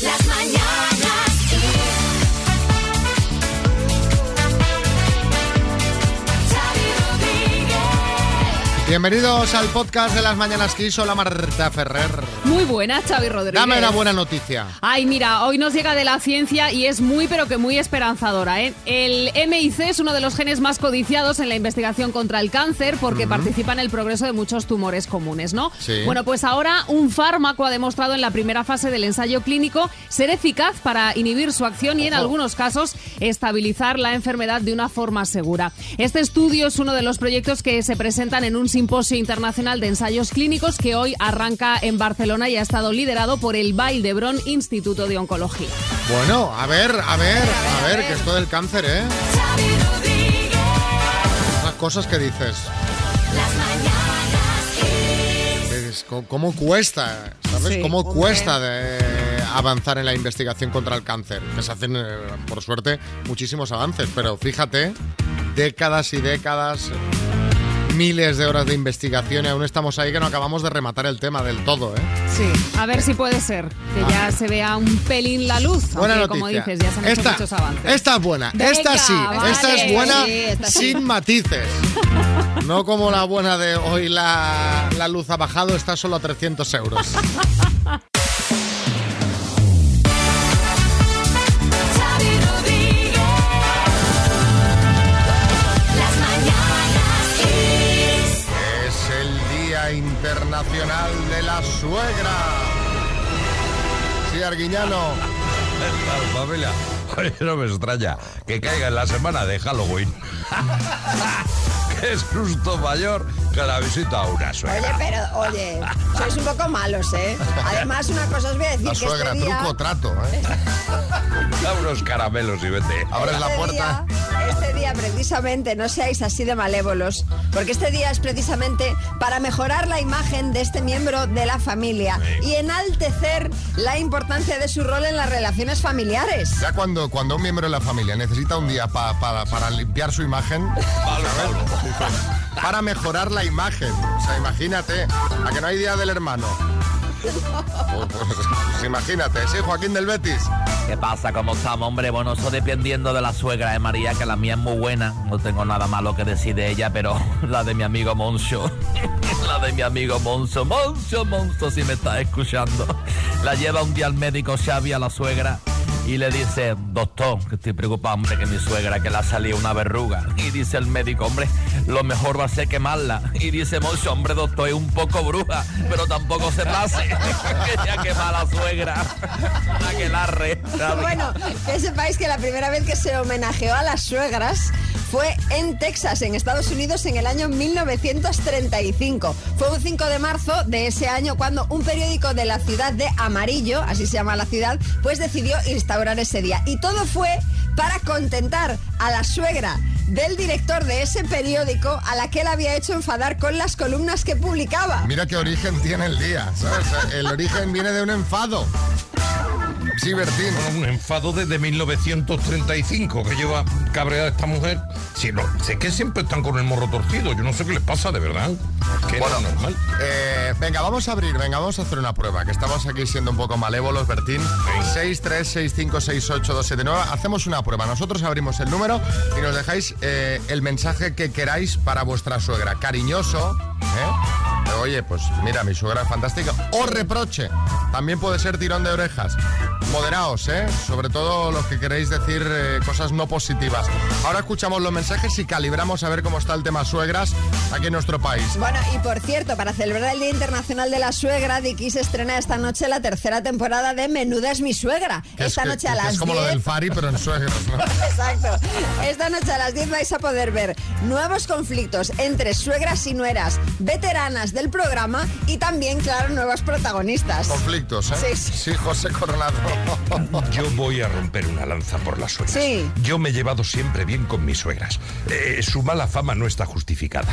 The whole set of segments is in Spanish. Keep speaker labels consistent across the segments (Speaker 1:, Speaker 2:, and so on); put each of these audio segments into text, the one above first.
Speaker 1: Las mañanas
Speaker 2: Bienvenidos al podcast de las Mañanas Kiss. Hola Marta Ferrer.
Speaker 3: Muy buena, Xavi Rodríguez.
Speaker 2: Dame una buena noticia.
Speaker 3: Ay, mira, hoy nos llega de la ciencia y es muy, pero que muy esperanzadora. ¿eh? El MIC es uno de los genes más codiciados en la investigación contra el cáncer porque participa en el progreso de muchos tumores comunes, ¿no?
Speaker 2: Sí.
Speaker 3: Bueno, pues ahora un fármaco ha demostrado en la primera fase del ensayo clínico ser eficaz para inhibir su acción y en
Speaker 2: Ojo.
Speaker 3: algunos casos estabilizar la enfermedad de una forma segura. Este estudio es uno de los proyectos que se presentan en un simposio internacional de ensayos clínicos que hoy arranca en Barcelona y ha estado liderado por el Vall d'Hebron Instituto de Oncología.
Speaker 2: Bueno, a ver, a ver, a ver, que esto del cáncer, ¿eh? Las cosas que dices. ¿Cómo cuesta? ¿Sabes?
Speaker 3: Sí,
Speaker 2: ¿Cómo
Speaker 3: hombre.
Speaker 2: cuesta de avanzar en la investigación contra el cáncer? Que se hacen, eh, por suerte, muchísimos avances, pero fíjate, décadas y décadas, miles de horas de investigación y aún estamos ahí que no acabamos de rematar el tema del todo, ¿eh?
Speaker 3: Sí, a ver si puede ser que ya se vea un pelín la luz.
Speaker 2: Ah. Buena
Speaker 3: aunque,
Speaker 2: noticia.
Speaker 3: como dices, ya se han hecho
Speaker 2: esta,
Speaker 3: muchos avances.
Speaker 2: esta es buena.
Speaker 3: Venga,
Speaker 2: esta sí.
Speaker 3: vale.
Speaker 2: Esta es buena
Speaker 4: Sí, esta sí.
Speaker 2: sin matices. No como la buena de hoy la, la luz ha bajado, está solo a 300 euros. Internacional de la Suegra. Sí, Arguiñano.
Speaker 5: Familia. Oye, no me extraña que caiga en la semana de Halloween. Qué susto mayor que la visita a una
Speaker 4: Oye,
Speaker 5: suegra.
Speaker 4: pero, oye, sois un poco malos, ¿eh? Además, una cosa os voy a decir
Speaker 2: La
Speaker 4: que
Speaker 2: suegra,
Speaker 4: este día...
Speaker 2: truco, trato. ¿eh?
Speaker 5: Da unos caramelos y vete.
Speaker 2: Abres la
Speaker 4: este
Speaker 2: puerta.
Speaker 4: día- este día, precisamente, no seáis así de malévolos, porque este día es precisamente para mejorar la imagen de este miembro de la familia y enaltecer la importancia de su rol en las relaciones familiares.
Speaker 2: Ya cuando, cuando un miembro de la familia necesita un día pa- para- para limpiar su imagen, para mejorar la imagen. O sea, imagínate, a que no hay día del hermano. Pues, imagínate, sí, Joaquín del Betis.
Speaker 6: ¿Qué pasa? ¿Cómo estamos, hombre? Bueno, eso dependiendo de la suegra de María, que la mía es muy buena. No tengo nada malo que decir de ella, pero la de mi amigo Moncho. la de mi amigo Moncho. Moncho, Moncho, si me estás escuchando. La lleva un día al médico Xavi a la suegra y le dice, doctor, que estoy preocupado, hombre, que mi suegra que le ha salido una verruga. Y dice el médico, hombre, lo mejor va a ser quemarla. Y dice Moncho, hombre, doctor, es un poco bruja, pero tampoco se pase. Quería quemar a la suegra. A que la re.
Speaker 4: Bueno, que sepáis que la primera vez que se homenajeó a las suegras fue en Texas, en Estados Unidos, en el año 1935. Fue un 5 de marzo de ese año cuando un periódico de la ciudad de Amarillo, así se llama la ciudad, pues decidió instaurar ese día. Y todo fue para contentar a la suegra del director de ese periódico a la que él había hecho enfadar con las columnas que publicaba.
Speaker 2: Mira qué origen tiene el día, ¿sabes? El origen viene de un enfado. Sí, Bertín.
Speaker 5: Un enfado desde 1935 que lleva cabreada esta mujer. Sí, no, sé que siempre están con el morro torcido. Yo no sé qué les pasa, de verdad. Que no es normal.
Speaker 2: Eh, venga, vamos a abrir, venga, vamos a hacer una prueba, que estamos aquí siendo un poco malévolos, Bertín. 636568279. Hacemos una prueba. Nosotros abrimos el número y nos dejáis eh, el mensaje que queráis para vuestra suegra. Cariñoso, ¿eh? Oye, pues mira, mi suegra es fantástica. O reproche. También puede ser tirón de orejas. Moderaos, ¿eh? Sobre todo los que queréis decir eh, cosas no positivas. Ahora escuchamos los mensajes y calibramos a ver cómo está el tema suegras aquí en nuestro país.
Speaker 4: Bueno, y por cierto, para celebrar el Día Internacional de la Suegra, Diki se estrena esta noche la tercera temporada de Menuda es mi suegra.
Speaker 2: Que es
Speaker 4: esta
Speaker 2: que-
Speaker 4: noche
Speaker 2: que-
Speaker 4: a las
Speaker 2: Es como
Speaker 4: 10.
Speaker 2: lo del Fari, pero en suegros, ¿no?
Speaker 4: Exacto. Esta noche a las 10 vais a poder ver nuevos conflictos entre suegras y nueras, veteranas del programa y también, claro, nuevos protagonistas.
Speaker 2: Conflictos, ¿eh?
Speaker 4: Sí, sí.
Speaker 2: José Coronado.
Speaker 5: Yo voy a romper una lanza por las suegras.
Speaker 4: Sí.
Speaker 5: Yo me he llevado siempre bien con mis suegras. Eh, su mala fama no está justificada.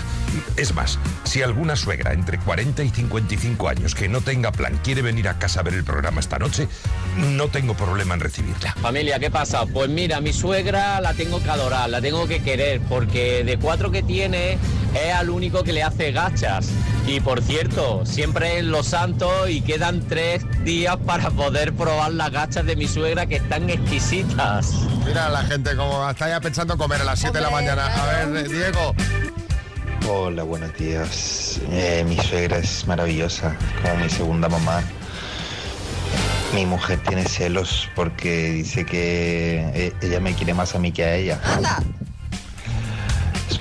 Speaker 5: Es más, si alguna suegra entre 40 y 55 años que no tenga plan quiere venir a casa a ver el programa esta noche, no tengo problema en recibirla.
Speaker 7: Familia, ¿qué pasa? Pues mira, mi suegra la tengo que adorar, la tengo que querer, porque de cuatro que tiene es al único que le hace gachas. Y por cierto, siempre en Los Santos y quedan tres días para poder probar las gachas de mi suegra que están exquisitas.
Speaker 2: Mira la gente como está ya pensando comer a las 7 de la mañana. A ver, Diego.
Speaker 8: Hola, buenos días. Eh, mi suegra es maravillosa, como mi segunda mamá. Mi mujer tiene celos porque dice que eh, ella me quiere más a mí que a ella.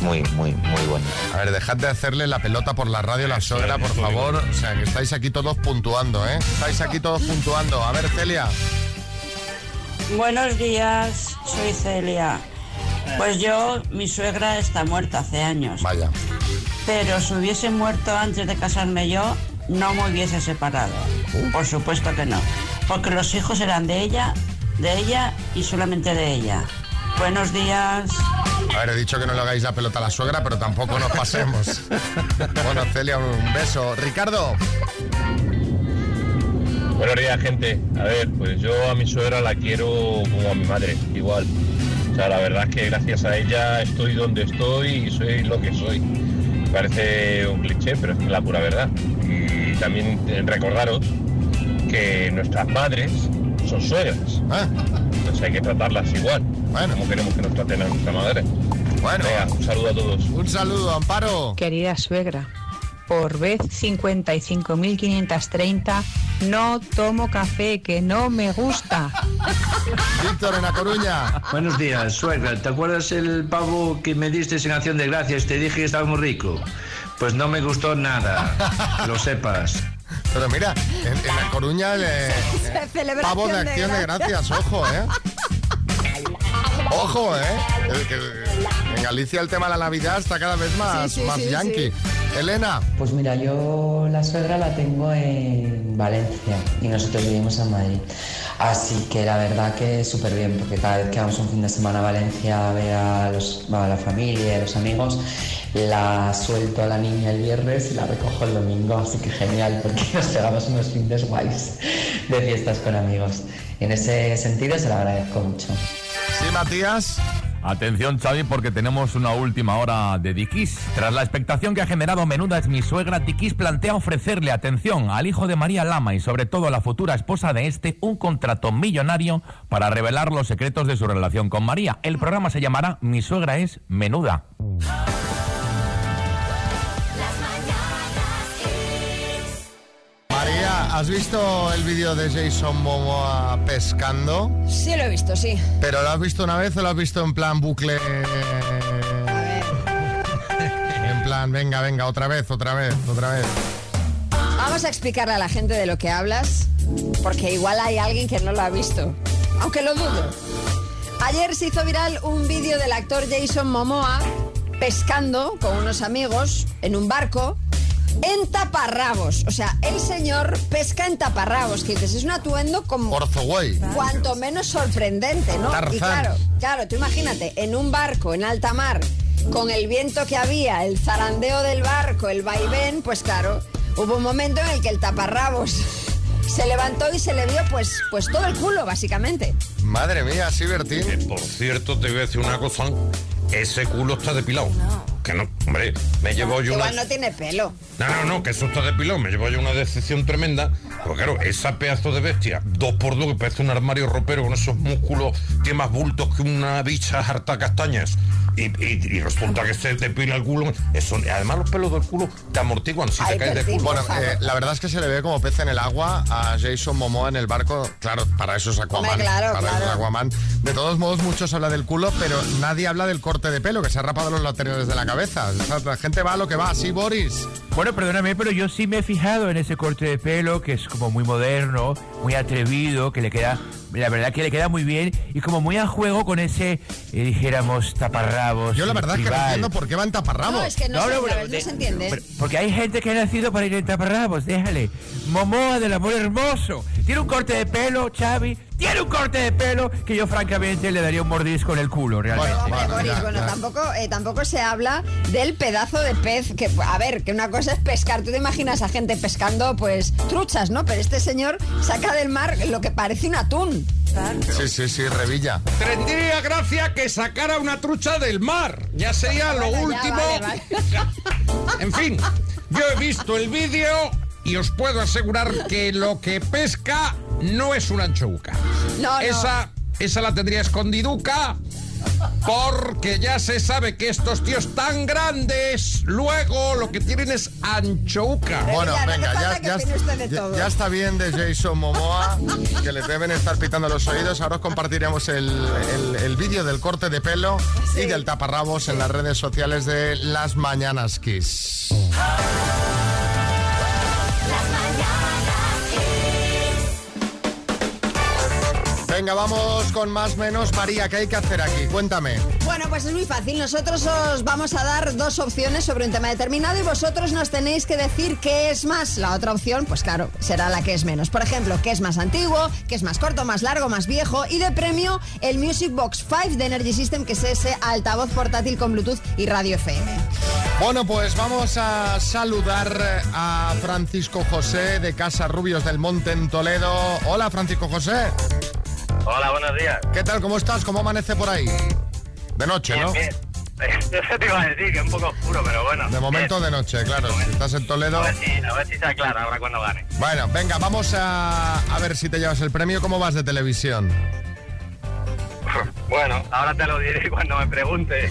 Speaker 8: Es muy, muy, muy bonito.
Speaker 2: A ver, dejad de hacerle la pelota por la radio a la suegra, por favor. O sea, que estáis aquí todos puntuando, ¿eh? Estáis aquí todos puntuando. A ver, Celia.
Speaker 9: Buenos días, soy Celia. Pues yo, mi suegra está muerta hace años,
Speaker 2: Vaya.
Speaker 9: pero si hubiese muerto antes de casarme yo, no me hubiese separado. Por supuesto que no, porque los hijos eran de ella, de ella y solamente de ella. Buenos días.
Speaker 2: A ver, he dicho que no le hagáis la pelota a la suegra, pero tampoco nos pasemos. bueno, Celia, un beso. Ricardo.
Speaker 10: Buenos días, gente. A ver, pues yo a mi suegra la quiero como a mi madre, igual. O sea, la verdad es que gracias a ella estoy donde estoy y soy lo que soy. Parece un cliché, pero es la pura verdad. Y también recordaros que nuestras madres son suegras.
Speaker 2: Ah,
Speaker 10: Hay que tratarlas igual.
Speaker 2: Bueno.
Speaker 10: Como queremos que nos traten a nuestra madre.
Speaker 2: bueno.
Speaker 10: Venga, un saludo a todos.
Speaker 2: Un saludo, Amparo.
Speaker 11: Querida suegra, por vez 55.530 no tomo café, que no me gusta.
Speaker 2: Víctor, en La Coruña.
Speaker 12: Buenos días, suegra. ¿Te acuerdas el pavo que me diste en acción de gracias? Te dije que estaba muy rico. Pues no me gustó nada, lo sepas.
Speaker 2: Pero mira, en, en La Coruña el pavo de acción de
Speaker 4: gracias.
Speaker 2: Ojo, ¿eh? Ojo, ¿eh? En Galicia el tema de la Navidad está cada vez más,
Speaker 4: Sí, sí,
Speaker 2: más
Speaker 4: sí,
Speaker 2: yankee. Elena.
Speaker 13: Pues mira, yo la suegra la tengo en Valencia y nosotros vivimos en Madrid. Así que la verdad que súper bien, porque cada vez que vamos un fin de semana a Valencia a ver a, los, a la familia, a los amigos, la suelto a la niña el viernes y la recojo el domingo. Así que genial, porque nos pegamos unos fines guays de fiestas con amigos. En ese sentido se lo agradezco mucho.
Speaker 2: Sí, Matías.
Speaker 6: Atención, Xavi, porque tenemos una última hora de Dikis. Tras la expectación que ha generado Menuda es mi suegra, Dikis plantea ofrecerle atención al hijo de María Lama y sobre todo a la futura esposa de este un contrato millonario para revelar los secretos de su relación con María. El programa se llamará Mi suegra es Menuda.
Speaker 2: ¿Has visto el vídeo de Jason Momoa pescando?
Speaker 4: Sí, lo he visto, sí.
Speaker 2: ¿Pero lo has visto una vez o lo has visto en plan bucle? En plan, venga, venga, otra vez, otra vez, otra vez.
Speaker 4: Vamos a explicarle a la gente de lo que hablas, porque igual hay alguien que no lo ha visto, aunque lo dudo. Ayer se hizo viral un vídeo del actor Jason Momoa pescando con unos amigos en un barco en taparrabos. O sea, el señor pesca en taparrabos, que dices, es un atuendo como
Speaker 2: Orzoway.
Speaker 4: cuanto menos sorprendente, ¿no?
Speaker 2: Tarzán.
Speaker 4: Y claro, claro, tú imagínate, en un barco en alta mar, con el viento que había, el zarandeo del barco, el vaivén, pues claro, hubo un momento en el que el taparrabos se levantó y se le vio pues, pues todo el culo, básicamente.
Speaker 2: Madre mía, sí, Bertín.
Speaker 5: Que, por cierto, te voy a decir una cosa. Ese culo está depilado. Que no, hombre, me llevo yo una...
Speaker 4: Igual no tiene pelo.
Speaker 5: No, no, no, que eso está depilado. Me llevo yo una decepción tremenda. Porque claro, esa pedazo de bestia, dos por dos, que parece un armario ropero con esos músculos, tiene más bultos que una bicha harta castañas. Y, y- y resulta que se depila el culo. Eso, además, los pelos del culo te amortiguan si
Speaker 4: Ay,
Speaker 5: te caes de culo.
Speaker 2: Bueno, eh, la verdad es que se le ve como pez en el agua a Jason Momoa en el barco. Claro, para eso es Aquaman.
Speaker 4: Hombre, claro,
Speaker 2: para eso
Speaker 4: claro.
Speaker 2: es Aquaman. De todos modos, muchos hablan del culo, pero nadie habla del corte de pelo, que se ha rapado los laterales de la cabeza. O sea, la gente va a lo que va. Sí, Boris.
Speaker 14: Bueno, perdóname, pero yo sí me he fijado en ese corte de pelo que es como muy moderno, muy atrevido, que le queda, la verdad que le queda muy bien y como muy a juego con ese, eh, dijéramos, taparrabos.
Speaker 2: Yo la verdad es que no entiendo por qué van taparrabos.
Speaker 4: No, es que no,
Speaker 14: No,
Speaker 4: se,
Speaker 14: no, pero
Speaker 4: no se entiende.
Speaker 14: Pero- Porque hay gente que ha nacido para ir en taparrabos, déjale. Momoa del amor hermoso. Tiene un corte de pelo, Xavi. Tiene un corte de pelo que yo francamente le daría un mordisco en el culo, realmente.
Speaker 2: Bueno,
Speaker 4: Boris,
Speaker 2: ya,
Speaker 4: bueno,
Speaker 2: ya.
Speaker 4: tampoco, eh, tampoco se habla del pedazo de pez que, a ver, que una cosa es pescar. Tú te imaginas a gente pescando, pues, truchas, ¿no? Pero este señor saca del mar lo que parece un atún.
Speaker 2: Sí, sí, sí, Revilla.
Speaker 5: Tendría gracia que sacara una trucha del mar. Ya sería lo
Speaker 4: Bueno, ya,
Speaker 5: último.
Speaker 4: vale, vale.
Speaker 5: En fin,
Speaker 15: Yo he visto el vídeo y os puedo asegurar que lo que pesca no es una anchouca.
Speaker 4: No, no.
Speaker 15: Esa, esa la tendría escondiduca porque ya se sabe que estos tíos tan grandes luego lo que tienen es anchouca.
Speaker 2: Bueno,
Speaker 4: Ya,
Speaker 2: venga, ya, ya, ya- está bien de Jason Momoa, que le deben estar pitando los oídos. Ahora os compartiremos el, el- el vídeo del corte de pelo y del taparrabos en las redes sociales de Las Mañanas Kiss. Venga, vamos con más menos. María, ¿qué hay que hacer aquí? Cuéntame.
Speaker 4: Bueno, pues es muy fácil. Nosotros os vamos a dar dos opciones sobre un tema determinado y vosotros nos tenéis que decir qué es más. La otra opción, pues claro, será la que es menos. Por ejemplo, qué es más antiguo, qué es más corto, más largo, más viejo. Y de premio, el Music Box 5 de Energy System, que es ese altavoz portátil con Bluetooth y radio FM.
Speaker 2: Bueno, pues vamos a saludar a Francisco José de Casa Rubios del Monte en Toledo. Hola, Francisco José.
Speaker 16: Hola, buenos días.
Speaker 2: ¿Qué tal? ¿Cómo estás? ¿Cómo amanece por ahí? De noche,
Speaker 16: Bien,
Speaker 2: ¿no?
Speaker 16: bien. Te iba a decir, que es un poco oscuro, pero bueno.
Speaker 2: De momento
Speaker 16: bien.
Speaker 2: de noche, claro. Si estás en Toledo.
Speaker 16: A ver, si, a ver si se aclara ahora cuando gane.
Speaker 2: Bueno, venga, vamos a, a ver si te llevas el premio. ¿Cómo vas de televisión?
Speaker 16: Bueno, ahora te lo diré cuando me pregunte.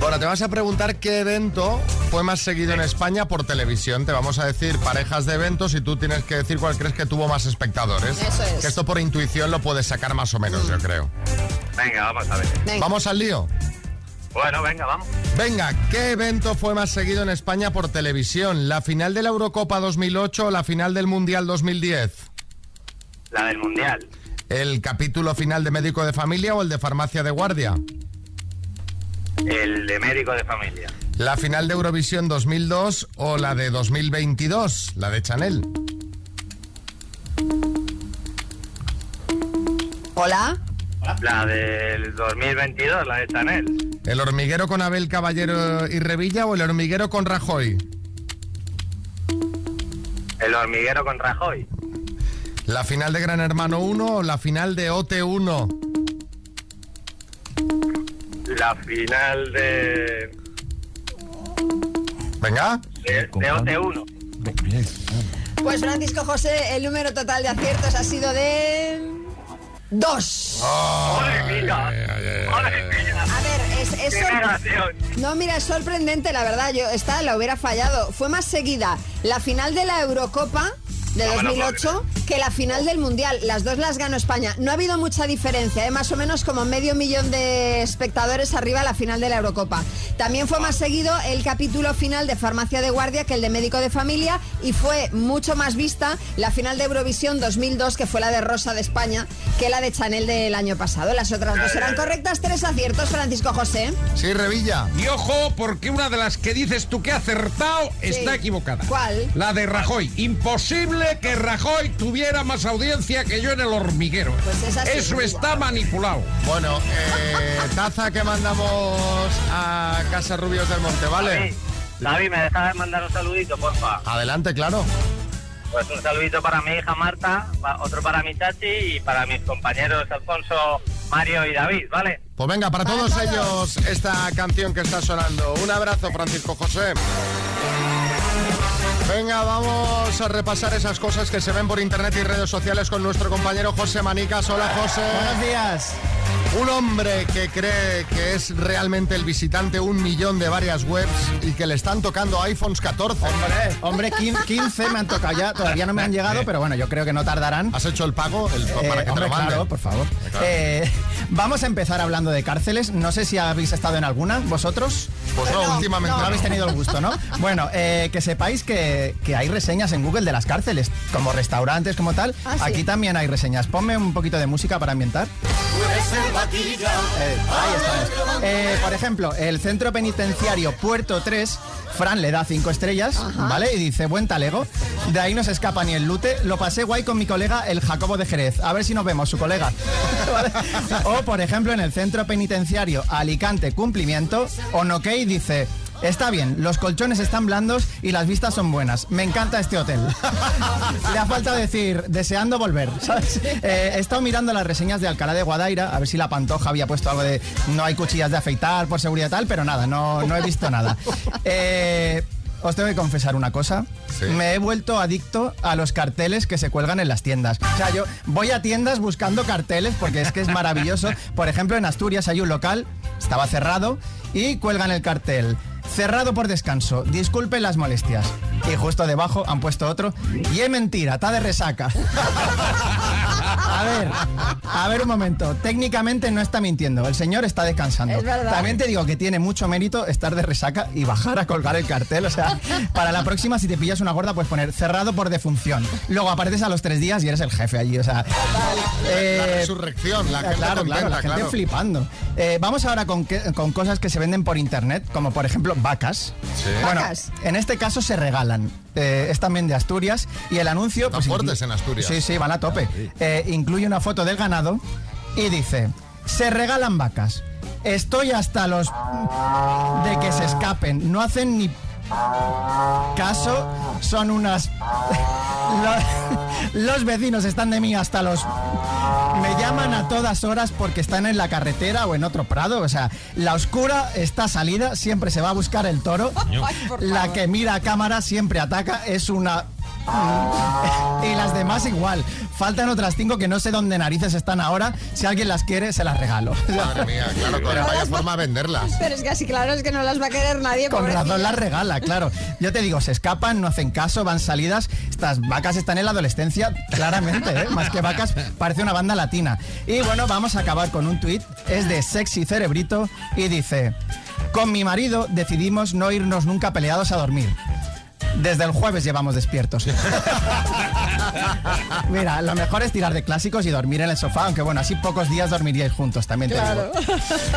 Speaker 2: Bueno, te vas a preguntar qué evento fue más seguido en España por televisión. Te vamos a decir parejas de eventos y tú tienes que decir cuál crees que tuvo más espectadores.
Speaker 4: Eso es.
Speaker 2: Que esto por intuición lo puedes sacar más o menos, yo creo.
Speaker 16: Venga, vamos a ver.
Speaker 4: Venga.
Speaker 2: Vamos al lío.
Speaker 16: Bueno, venga, vamos.
Speaker 2: Venga, ¿qué evento fue más seguido en España por televisión? ¿La final de la Eurocopa 2008 o la final del Mundial 2010?
Speaker 16: La del Mundial.
Speaker 2: ¿El capítulo final de Médico de Familia o el de Farmacia de Guardia?
Speaker 16: El de médico de familia.
Speaker 2: ¿La final de Eurovisión 2002 o la de 2022, la de Chanel?
Speaker 4: Hola.
Speaker 16: La del 2022, la de Chanel.
Speaker 2: ¿El hormiguero con Abel Caballero y Revilla o el hormiguero con Rajoy?
Speaker 16: El hormiguero con Rajoy.
Speaker 2: ¿La final de Gran Hermano 1 o la final de OT1?
Speaker 16: La final de,
Speaker 2: Venga.
Speaker 16: de, de OT1.
Speaker 4: Pues Francisco José, el número total de aciertos ha sido de... Dos.
Speaker 16: ¡Madre mía! ¡Madre mía!
Speaker 4: A ver, es. No, mira, es sorprendente, la verdad. Yo esta la hubiera fallado. Fue más seguida la final de la Eurocopa de
Speaker 16: No me lo
Speaker 4: 2008 que la final del Mundial. Las dos las ganó España. No ha habido mucha diferencia, ¿eh? más o menos como medio millón de espectadores arriba a la final de la Eurocopa. También fue más seguido el capítulo final de Farmacia de Guardia que el de Médico de Familia y fue mucho más vista la final de Eurovisión 2002, que fue la de Rosa de España, que la de Chanel del año pasado. Las otras dos eran correctas. Tres aciertos, Francisco José.
Speaker 2: Sí, Revilla.
Speaker 15: Y ojo, porque una de las que dices tú que ha acertado está equivocada.
Speaker 4: ¿Cuál?
Speaker 15: La de Rajoy. Imposible que Rajoy tuviera más audiencia que yo en el hormiguero.
Speaker 4: Pues esa sí,
Speaker 15: Eso está manipulado.
Speaker 2: Bueno, eh, taza que mandamos a Casa Rubios del Monte, ¿vale?
Speaker 16: David, David, ¿me dejas mandar un saludito, porfa?
Speaker 2: Adelante, claro.
Speaker 16: Pues un saludito para mi hija Marta, otro para mi chachi y para mis compañeros Alfonso, Mario y David, ¿vale?
Speaker 2: Pues venga, para todos ellos esta canción que está sonando. Un abrazo, Francisco José. Venga, vamos a repasar esas cosas que se ven por internet y redes sociales con nuestro compañero José Manicas. Hola, José.
Speaker 17: Buenos días.
Speaker 2: Un hombre que cree que es realmente el visitante un millón de varias webs y que le están tocando iPhones 14.
Speaker 17: Hombre, hombre, 15, 15 me han tocado ya, todavía no me han llegado, pero bueno, yo creo que no tardarán.
Speaker 2: ¿Has hecho el pago El-
Speaker 17: Eh,
Speaker 2: para que te
Speaker 17: hombre,
Speaker 2: lo manden?
Speaker 17: claro, por favor.
Speaker 2: Claro.
Speaker 17: Eh, vamos a empezar hablando de cárceles. No sé si habéis estado en alguna, vosotros.
Speaker 2: Pues no, últimamente
Speaker 17: no.
Speaker 2: no.
Speaker 17: habéis tenido el gusto, ¿no? Bueno, eh, que sepáis que, que hay reseñas en Google de las cárceles, como restaurantes, como tal.
Speaker 4: Ah, sí.
Speaker 17: Aquí también hay reseñas. Ponme un poquito de música para ambientar. Eh, ahí estamos. Eh, por ejemplo, el centro penitenciario Puerto 3, Fran le da cinco estrellas, ¿vale? Y dice, buen talego. De ahí no se escapa ni el lute. Lo pasé guay con mi colega, el Jacobo de Jerez. A ver si nos vemos, su colega. ¿Vale? O, por ejemplo, en el centro penitenciario Alicante Cumplimiento, Onokey dice... Está bien, los colchones están blandos y las vistas son buenas. Me encanta este hotel. Le ha faltado decir, deseando volver, ¿sabes? Eh, he estado mirando las reseñas de Alcalá de Guadaira, a ver si la Pantoja había puesto algo de no hay cuchillas de afeitar por seguridad y tal, pero nada, no, no he visto nada. Eh, os tengo que confesar una cosa. Me he vuelto adicto a los carteles que se cuelgan en las tiendas. O sea, yo voy a tiendas buscando carteles porque es que es maravilloso. Por ejemplo, en Asturias hay un local, estaba cerrado, y cuelgan el cartel. Cerrado por descanso, disculpen las molestias. Y justo debajo han puesto otro. Y es mentira, está de resaca. A ver, a ver un momento. Técnicamente no está mintiendo. El señor está descansando.
Speaker 4: Es verdad.
Speaker 17: También te digo que tiene mucho mérito estar de resaca y bajar a colgar el cartel. O sea, para la próxima, si te pillas una gorda, puedes poner cerrado por defunción. Luego apareces a los tres días y eres el jefe allí. O sea, eh,
Speaker 2: La resurrección, la gente
Speaker 17: claro, claro, la gente
Speaker 2: claro.
Speaker 17: flipando. Eh, vamos ahora con, que- con cosas que se venden por internet, como por ejemplo vacas. Bueno,
Speaker 2: Vacas.
Speaker 17: en este caso se regalan. Eh, es también de Asturias y el anuncio...
Speaker 2: Están fuertes en Asturias.
Speaker 17: Sí, sí, van a tope. Eh, incluye una foto del ganado y dice, se regalan vacas. Estoy hasta los... de que se escapen. No hacen ni caso. Son unas... Los, vecinos están de mí hasta los... Me llaman a todas horas porque están en la carretera o en otro prado. O sea, la oscura está salida, siempre se va a buscar el toro. La que mira a cámara siempre ataca. Es una... Y las demás igual. Faltan otras cinco que no sé dónde narices están ahora. Si alguien las quiere, se las regalo.
Speaker 2: Madre mía, claro, con vaya forma de venderlas.
Speaker 4: Pero es que así claro es que no las va a querer nadie.
Speaker 17: Con razón las regala, claro. Yo te digo, se escapan, no hacen caso, van salidas. Estas vacas están en la adolescencia, claramente, ¿eh? Más que vacas, parece una banda latina. Y bueno, vamos a acabar con un tuit. Es de Sexy Cerebrito y dice: Con mi marido decidimos no irnos nunca peleados a dormir. Desde el jueves llevamos despiertos. Mira, lo mejor es tirar de clásicos y dormir en el sofá, aunque bueno, así pocos días dormiríais juntos, también te digo.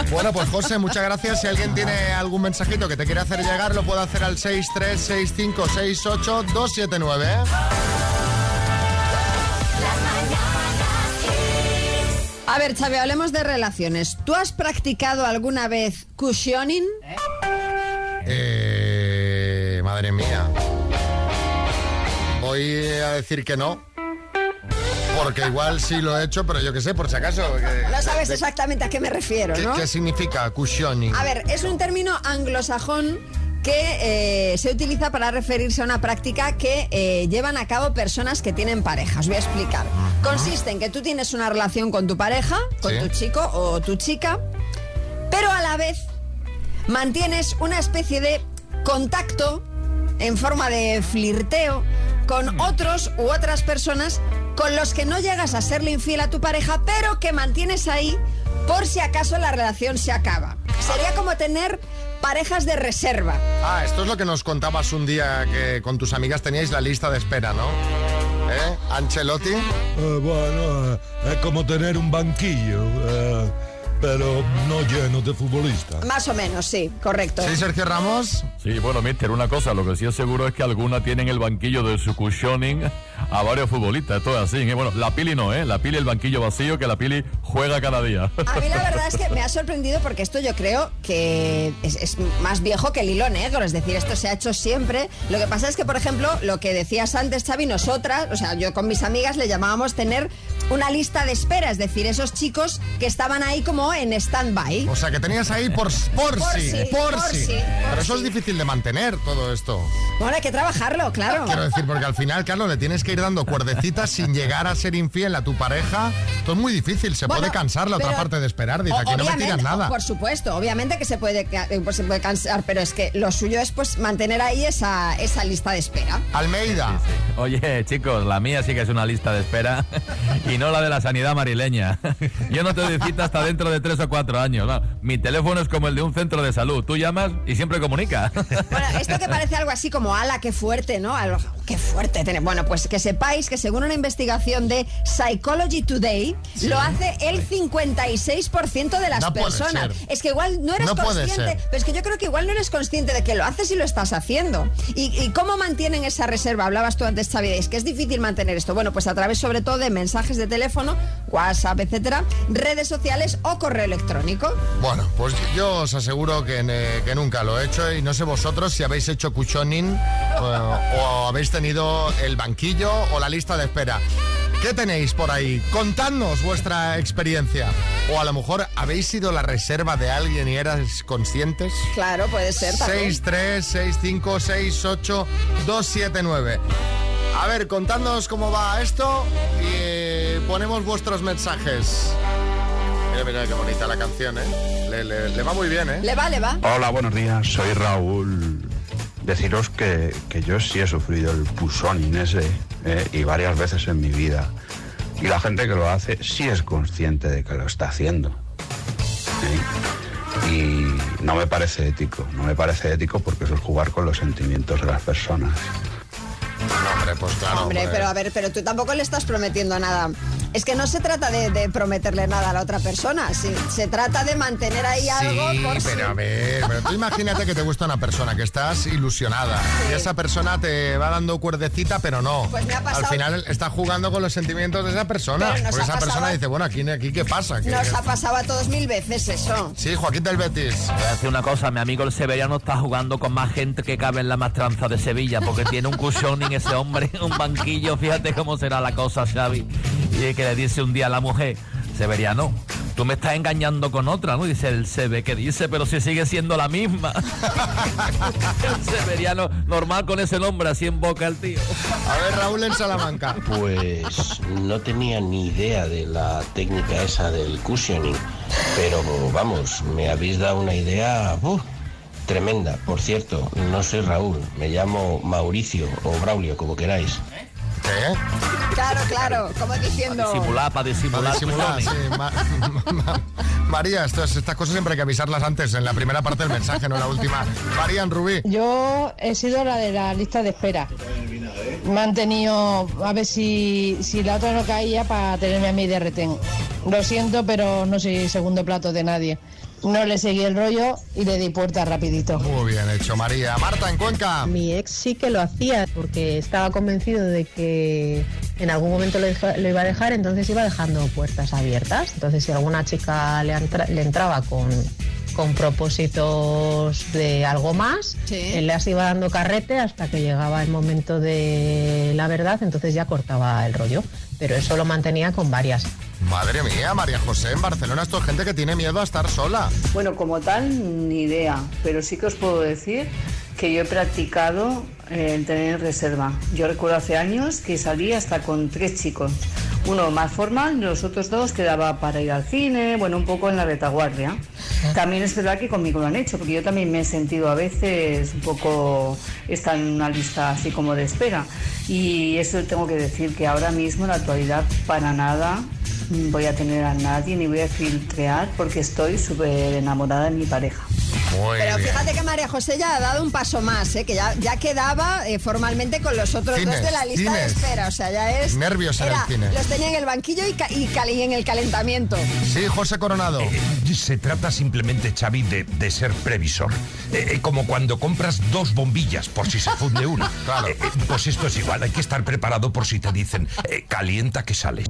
Speaker 2: Bueno, pues José, muchas gracias. Si alguien tiene algún mensajito que te quiere hacer llegar, lo puede hacer al 636568279. ¿eh?
Speaker 4: A ver, Xavi, hablemos de relaciones. ¿Tú has practicado alguna vez cushioning?
Speaker 2: Eh, Voy a decir que no. Porque igual sí lo he hecho, pero yo qué sé, por si acaso. que-
Speaker 4: No sabes
Speaker 2: de-
Speaker 4: exactamente a qué me refiero,
Speaker 2: ¿Qué,
Speaker 4: ¿no?
Speaker 2: qué significa cushioning?
Speaker 4: A ver, es un término anglosajón que eh, se utiliza para referirse a una práctica que eh, llevan a cabo personas que tienen pareja. Os voy a explicar. Consiste en que tú tienes una relación con tu pareja, con
Speaker 1: Sí.
Speaker 4: tu chico o tu chica, pero a la vez mantienes una especie de contacto en forma de flirteo con otros u otras personas con los que no llegas a serle infiel a tu pareja, pero que mantienes ahí por si acaso la relación se acaba. Sería como tener parejas de reserva.
Speaker 2: Ah, esto es lo que nos contabas un día que con tus amigas teníais la lista de espera, ¿no? ¿Eh? Ancelotti.
Speaker 18: Eh, bueno, eh, es como tener un banquillo, eh, pero no lleno de futbolistas.
Speaker 4: Más o menos, sí, correcto.
Speaker 2: Sergio Ramos.
Speaker 19: Sí, bueno, mister, una cosa, lo que sí es seguro es que alguna tiene en el banquillo de su cushioning a varios futbolistas, esto es así, ¿eh? Bueno, la Pili no, ¿eh? La Pili el banquillo vacío, que la Pili juega cada día.
Speaker 4: A mí la verdad es que me ha sorprendido porque esto yo creo que es, es más viejo que el hilo negro, es decir, esto se ha hecho siempre. Lo que pasa es que, por ejemplo, lo que decías antes, Xavi, nosotras, o sea, yo con mis amigas le llamábamos tener una lista de espera, es decir, esos chicos que estaban ahí como en stand-by.
Speaker 2: O sea, que tenías ahí por, por,
Speaker 4: Por
Speaker 2: sí,
Speaker 4: sí,
Speaker 2: por,
Speaker 4: por
Speaker 2: sí.
Speaker 4: sí,
Speaker 2: Pero eso es difícil de mantener, todo esto.
Speaker 4: Bueno, hay que trabajarlo, claro.
Speaker 2: Quiero decir, porque al final, Carlos, le tienes que ir dando cuerdecitas sin llegar a ser infiel a tu pareja. Esto es muy difícil, se
Speaker 4: Bueno,
Speaker 2: puede cansar la otra parte de esperar. Dice,
Speaker 4: O-
Speaker 2: aquí no me tiran nada.
Speaker 4: Por supuesto, obviamente que se puede, eh, pues se puede cansar, pero es que lo suyo es pues mantener ahí esa, esa lista de espera.
Speaker 2: Almeida.
Speaker 6: Oye, chicos, la mía sí que es una lista de espera y no la de la sanidad marileña. Yo no te doy cita hasta dentro de tres o cuatro años. no. Mi teléfono es como el de un centro de salud. Tú llamas y siempre comunica.
Speaker 4: Bueno, esto que parece algo así como, ala, qué fuerte, ¿no? Qué fuerte. tener- Bueno, pues que sepáis que según una investigación de Psychology Today,
Speaker 1: Sí.
Speaker 4: lo hace el 56% de las
Speaker 1: No
Speaker 4: personas. Es que igual no eres
Speaker 1: No
Speaker 4: consciente, pero es que yo creo que igual no eres consciente de que lo haces y lo estás haciendo. ¿Y, y cómo mantienen esa reserva? Hablabas tú antes, Xavi, es que es difícil mantener esto. Bueno, pues a través sobre todo de mensajes de teléfono, WhatsApp, etcétera, redes sociales o correo electrónico.
Speaker 2: Bueno, pues yo os aseguro que, que nunca lo he hecho y no sé vosotros si habéis hecho cuchoning o, o habéis tenido el banquillo o la lista de espera. ¿Qué tenéis por ahí? Contadnos vuestra experiencia. O a lo mejor habéis sido la reserva de alguien y eras conscientes.
Speaker 4: Claro, puede ser también.
Speaker 2: 6, 3, 6, 5, 6, 8, 2, 7, 9. A ver, contadnos cómo va esto y eh, ponemos vuestros mensajes. Mira, mira qué bonita la canción, ¿eh? Le, le- le va muy bien, ¿eh?
Speaker 4: Le va, le va.
Speaker 20: Hola, buenos días, soy Raúl. Deciros que, que yo sí he sufrido el pusoning ese eh, y varias veces en mi vida. Y la gente que lo hace sí es consciente de que lo está haciendo. ¿eh? Y no me parece ético, no me parece ético porque eso es jugar con los sentimientos de las personas.
Speaker 2: Hombre, pues claro.
Speaker 4: Hombre,
Speaker 2: hombre.
Speaker 4: pero a ver, pero tú tampoco le estás prometiendo nada. Es que no se trata de, de prometerle nada a la otra persona, sí, se trata de mantener ahí algo
Speaker 2: Sí,
Speaker 4: por si-
Speaker 2: pero a ver, pero tú imagínate que te gusta una persona, que estás ilusionada y esa persona te va dando cuerdecita, pero no.
Speaker 4: Pues me ha pasado-
Speaker 2: Al final está jugando con los sentimientos de esa persona.
Speaker 4: Pero nos
Speaker 2: Porque
Speaker 4: ha
Speaker 2: esa persona dice, bueno, aquí, aquí ¿qué pasa? ¿Qué-
Speaker 4: Nos ha pasado a todos mil veces eso.
Speaker 2: Sí, Joaquín del Betis.
Speaker 6: Voy a decir una cosa, mi amigo el Severiano está jugando con más gente que cabe en la mastranza de Sevilla, porque tiene un cushioning ese hombre, un banquillo, fíjate cómo será la cosa, Xavi. Y que le dice un día a la mujer, Severiano, tú me estás engañando con otra, ¿no? Dice el Seve, que dice, pero si sigue siendo la misma. el Severiano, normal con ese nombre, así en boca el tío.
Speaker 2: A ver, Raúl en Salamanca.
Speaker 10: Pues no tenía ni idea de la técnica esa del cushioning, pero vamos, me habéis dado una idea ¡uf! Tremenda. Por cierto, no soy Raúl, me llamo Mauricio o Braulio, como queráis.
Speaker 2: ¿Qué?
Speaker 4: Claro, claro, como diciendo...
Speaker 6: Disimular, para disimular.
Speaker 2: Para disimular,
Speaker 6: cushioning.
Speaker 2: sí. Ma- ma- María, estas, estas cosas siempre hay que avisarlas antes, en la primera parte del mensaje, no en la última. María, en Rubí.
Speaker 12: Yo he sido la de la lista de espera. Me han tenido a ver si, si la otra no caía para tenerme a mí de retén. Lo siento, pero no soy segundo plato de nadie. No le seguí el rollo y le di puerta rapidito.
Speaker 2: Muy bien hecho, María. Marta, en Cuenca.
Speaker 21: Mi ex sí que lo hacía porque estaba convencido de que en algún momento lo, deja- lo iba a dejar, entonces iba dejando puertas abiertas. Entonces si alguna chica le, entra- le entraba con, con propósitos de algo más, él las iba dando carrete hasta que llegaba el momento de la verdad, entonces ya cortaba el rollo. Pero eso lo mantenía con varias.
Speaker 2: Madre mía, María José, en Barcelona esto es gente que tiene miedo a estar sola.
Speaker 22: Bueno, como tal, ni idea, pero sí que os puedo decir que yo he practicado el tener reserva. Yo recuerdo hace años que salí hasta con tres chicos. Uno más formal y los otros dos quedaba para ir al cine, bueno, un poco en la retaguardia. También es verdad que conmigo lo han hecho, porque yo también me he sentido a veces un poco estar en una lista así como de espera. Y eso tengo que decir que ahora mismo en la actualidad para nada voy a tener a nadie ni voy a filtrear porque estoy súper enamorada de mi pareja.
Speaker 2: Muy
Speaker 4: Pero fíjate que María José ya ha dado un paso más, ¿eh? que ya, ya quedaba eh, formalmente con los otros
Speaker 2: Cines,
Speaker 4: dos de la lista
Speaker 2: cines.
Speaker 4: de espera. O sea, ya es.
Speaker 2: Nervios en el cine.
Speaker 4: Los tenía en el banquillo y, ca- y cal- y en el calentamiento.
Speaker 2: Sí, José Coronado.
Speaker 5: Eh, Se trata simplemente, Xavi, de, de ser previsor. Eh, eh, como cuando compras dos bombillas por si se funde una.
Speaker 2: Claro.
Speaker 5: Pues esto es igual, hay que estar preparado por si te dicen, eh, calienta que sale.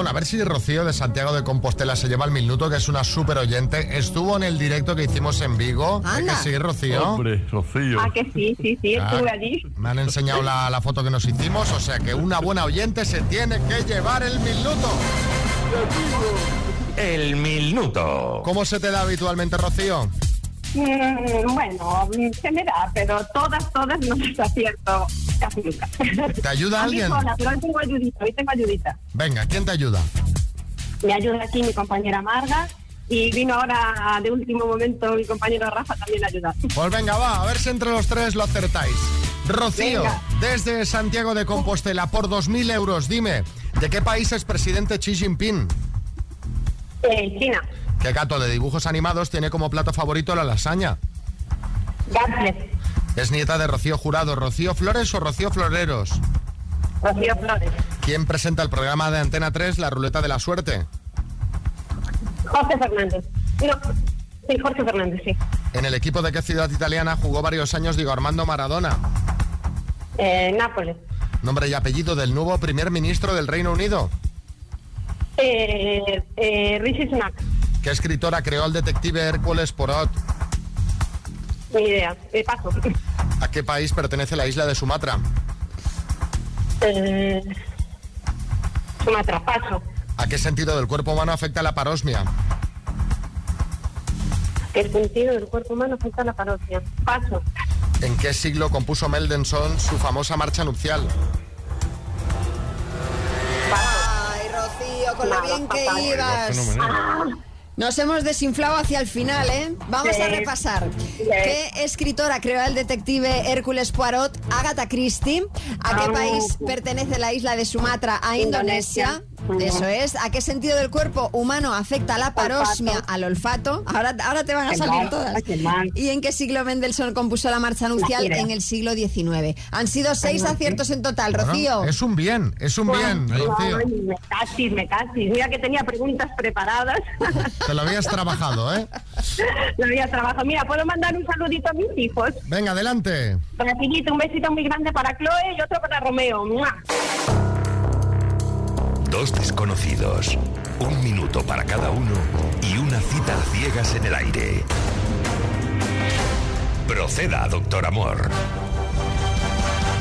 Speaker 2: Bueno, a ver si Rocío de Santiago de Compostela se lleva el minuto, que es una súper oyente. Estuvo en el directo que hicimos en Vigo. ¿Eh que sí, Rocío?
Speaker 23: Hombre, Rocío.
Speaker 19: Ah, que sí, sí, sí,
Speaker 2: Ah,
Speaker 19: estuve allí.
Speaker 2: Me han enseñado la, la foto que nos hicimos, o sea que una buena oyente se tiene que llevar el minuto.
Speaker 5: El minuto.
Speaker 2: ¿Cómo se te da habitualmente, Rocío?
Speaker 19: Mm, bueno, se me da, pero todas, todas no las acierto casi nunca.
Speaker 2: ¿Te ayuda alguien?
Speaker 19: sola, pero hoy tengo ayudita, hoy tengo ayudita.
Speaker 2: Venga, ¿quién te ayuda?
Speaker 19: Me ayuda aquí mi compañera Marga y vino ahora de último momento mi compañero Rafa también a ayudar.
Speaker 2: Pues venga, va, a ver si entre los tres lo acertáis. Rocío,
Speaker 19: Venga.
Speaker 2: desde Santiago de Compostela, por 2.000 euros, dime, ¿de qué país es presidente Xi Jinping?
Speaker 19: Eh, China,
Speaker 2: ¿Qué gato de dibujos animados tiene como plato favorito la lasaña?
Speaker 19: Garfield,
Speaker 2: ¿Es nieta de Rocío Jurado, Rocío Flores o Rocío Floreros?
Speaker 19: Rocío Flores,
Speaker 2: ¿Quién presenta el programa de Antena 3, La Ruleta de la Suerte?
Speaker 19: José Fernández. No, sí, Jorge Fernández, sí.
Speaker 2: ¿En el equipo de qué ciudad italiana jugó varios años Diego Armando Maradona?
Speaker 19: Eh, Nápoles.
Speaker 2: Nombre y apellido del nuevo primer ministro del Reino Unido.
Speaker 19: Eh, eh, Rishi Sunak,
Speaker 2: ¿Qué escritora creó el detective Hércules Porot?
Speaker 19: ni idea, eh, paso.
Speaker 2: ¿A ¿A qué país pertenece la isla de Sumatra?
Speaker 24: Eh, Sumatra, paso.
Speaker 2: ¿A qué sentido del cuerpo humano afecta la parosmia?
Speaker 24: ¿Qué sentido del cuerpo humano afecta la parodia? Paso.
Speaker 2: ¿En qué siglo compuso Mendelssohn su famosa marcha nupcial?
Speaker 4: Ay, Rocío, con lo bien que ibas. Nos hemos desinflado hacia el final, ¿eh? Vamos
Speaker 24: Sí.
Speaker 4: a repasar. ¿Qué escritora creó el detective Hércules Poirot, Agatha Christie? ¿A qué
Speaker 24: Ah.
Speaker 4: país pertenece la isla de Sumatra? A Indonesia. Eso es. ¿A qué sentido del cuerpo humano afecta la parosmia
Speaker 24: Olfato.
Speaker 4: al olfato? Ahora, ahora te van a salir
Speaker 24: mal,
Speaker 4: todas. ¿Y en qué siglo Mendelssohn compuso la marcha nupcial? En el siglo XIX. Han sido seis aciertos en total, Rocío.
Speaker 2: Es un bien, es un bien, Rocío.
Speaker 24: Casi, me casi. Mira que tenía preguntas preparadas.
Speaker 2: Te lo habías trabajado, ¿eh?
Speaker 24: Lo había trabajado. Mira, puedo mandar un saludito a mis hijos.
Speaker 2: Venga, adelante.
Speaker 24: Rapidito, un besito muy grande para Chloe y otro para Romeo. ¡Mua!
Speaker 5: Dos desconocidos, un minuto para cada uno y una cita a ciegas en el aire. Proceda, doctor Amor.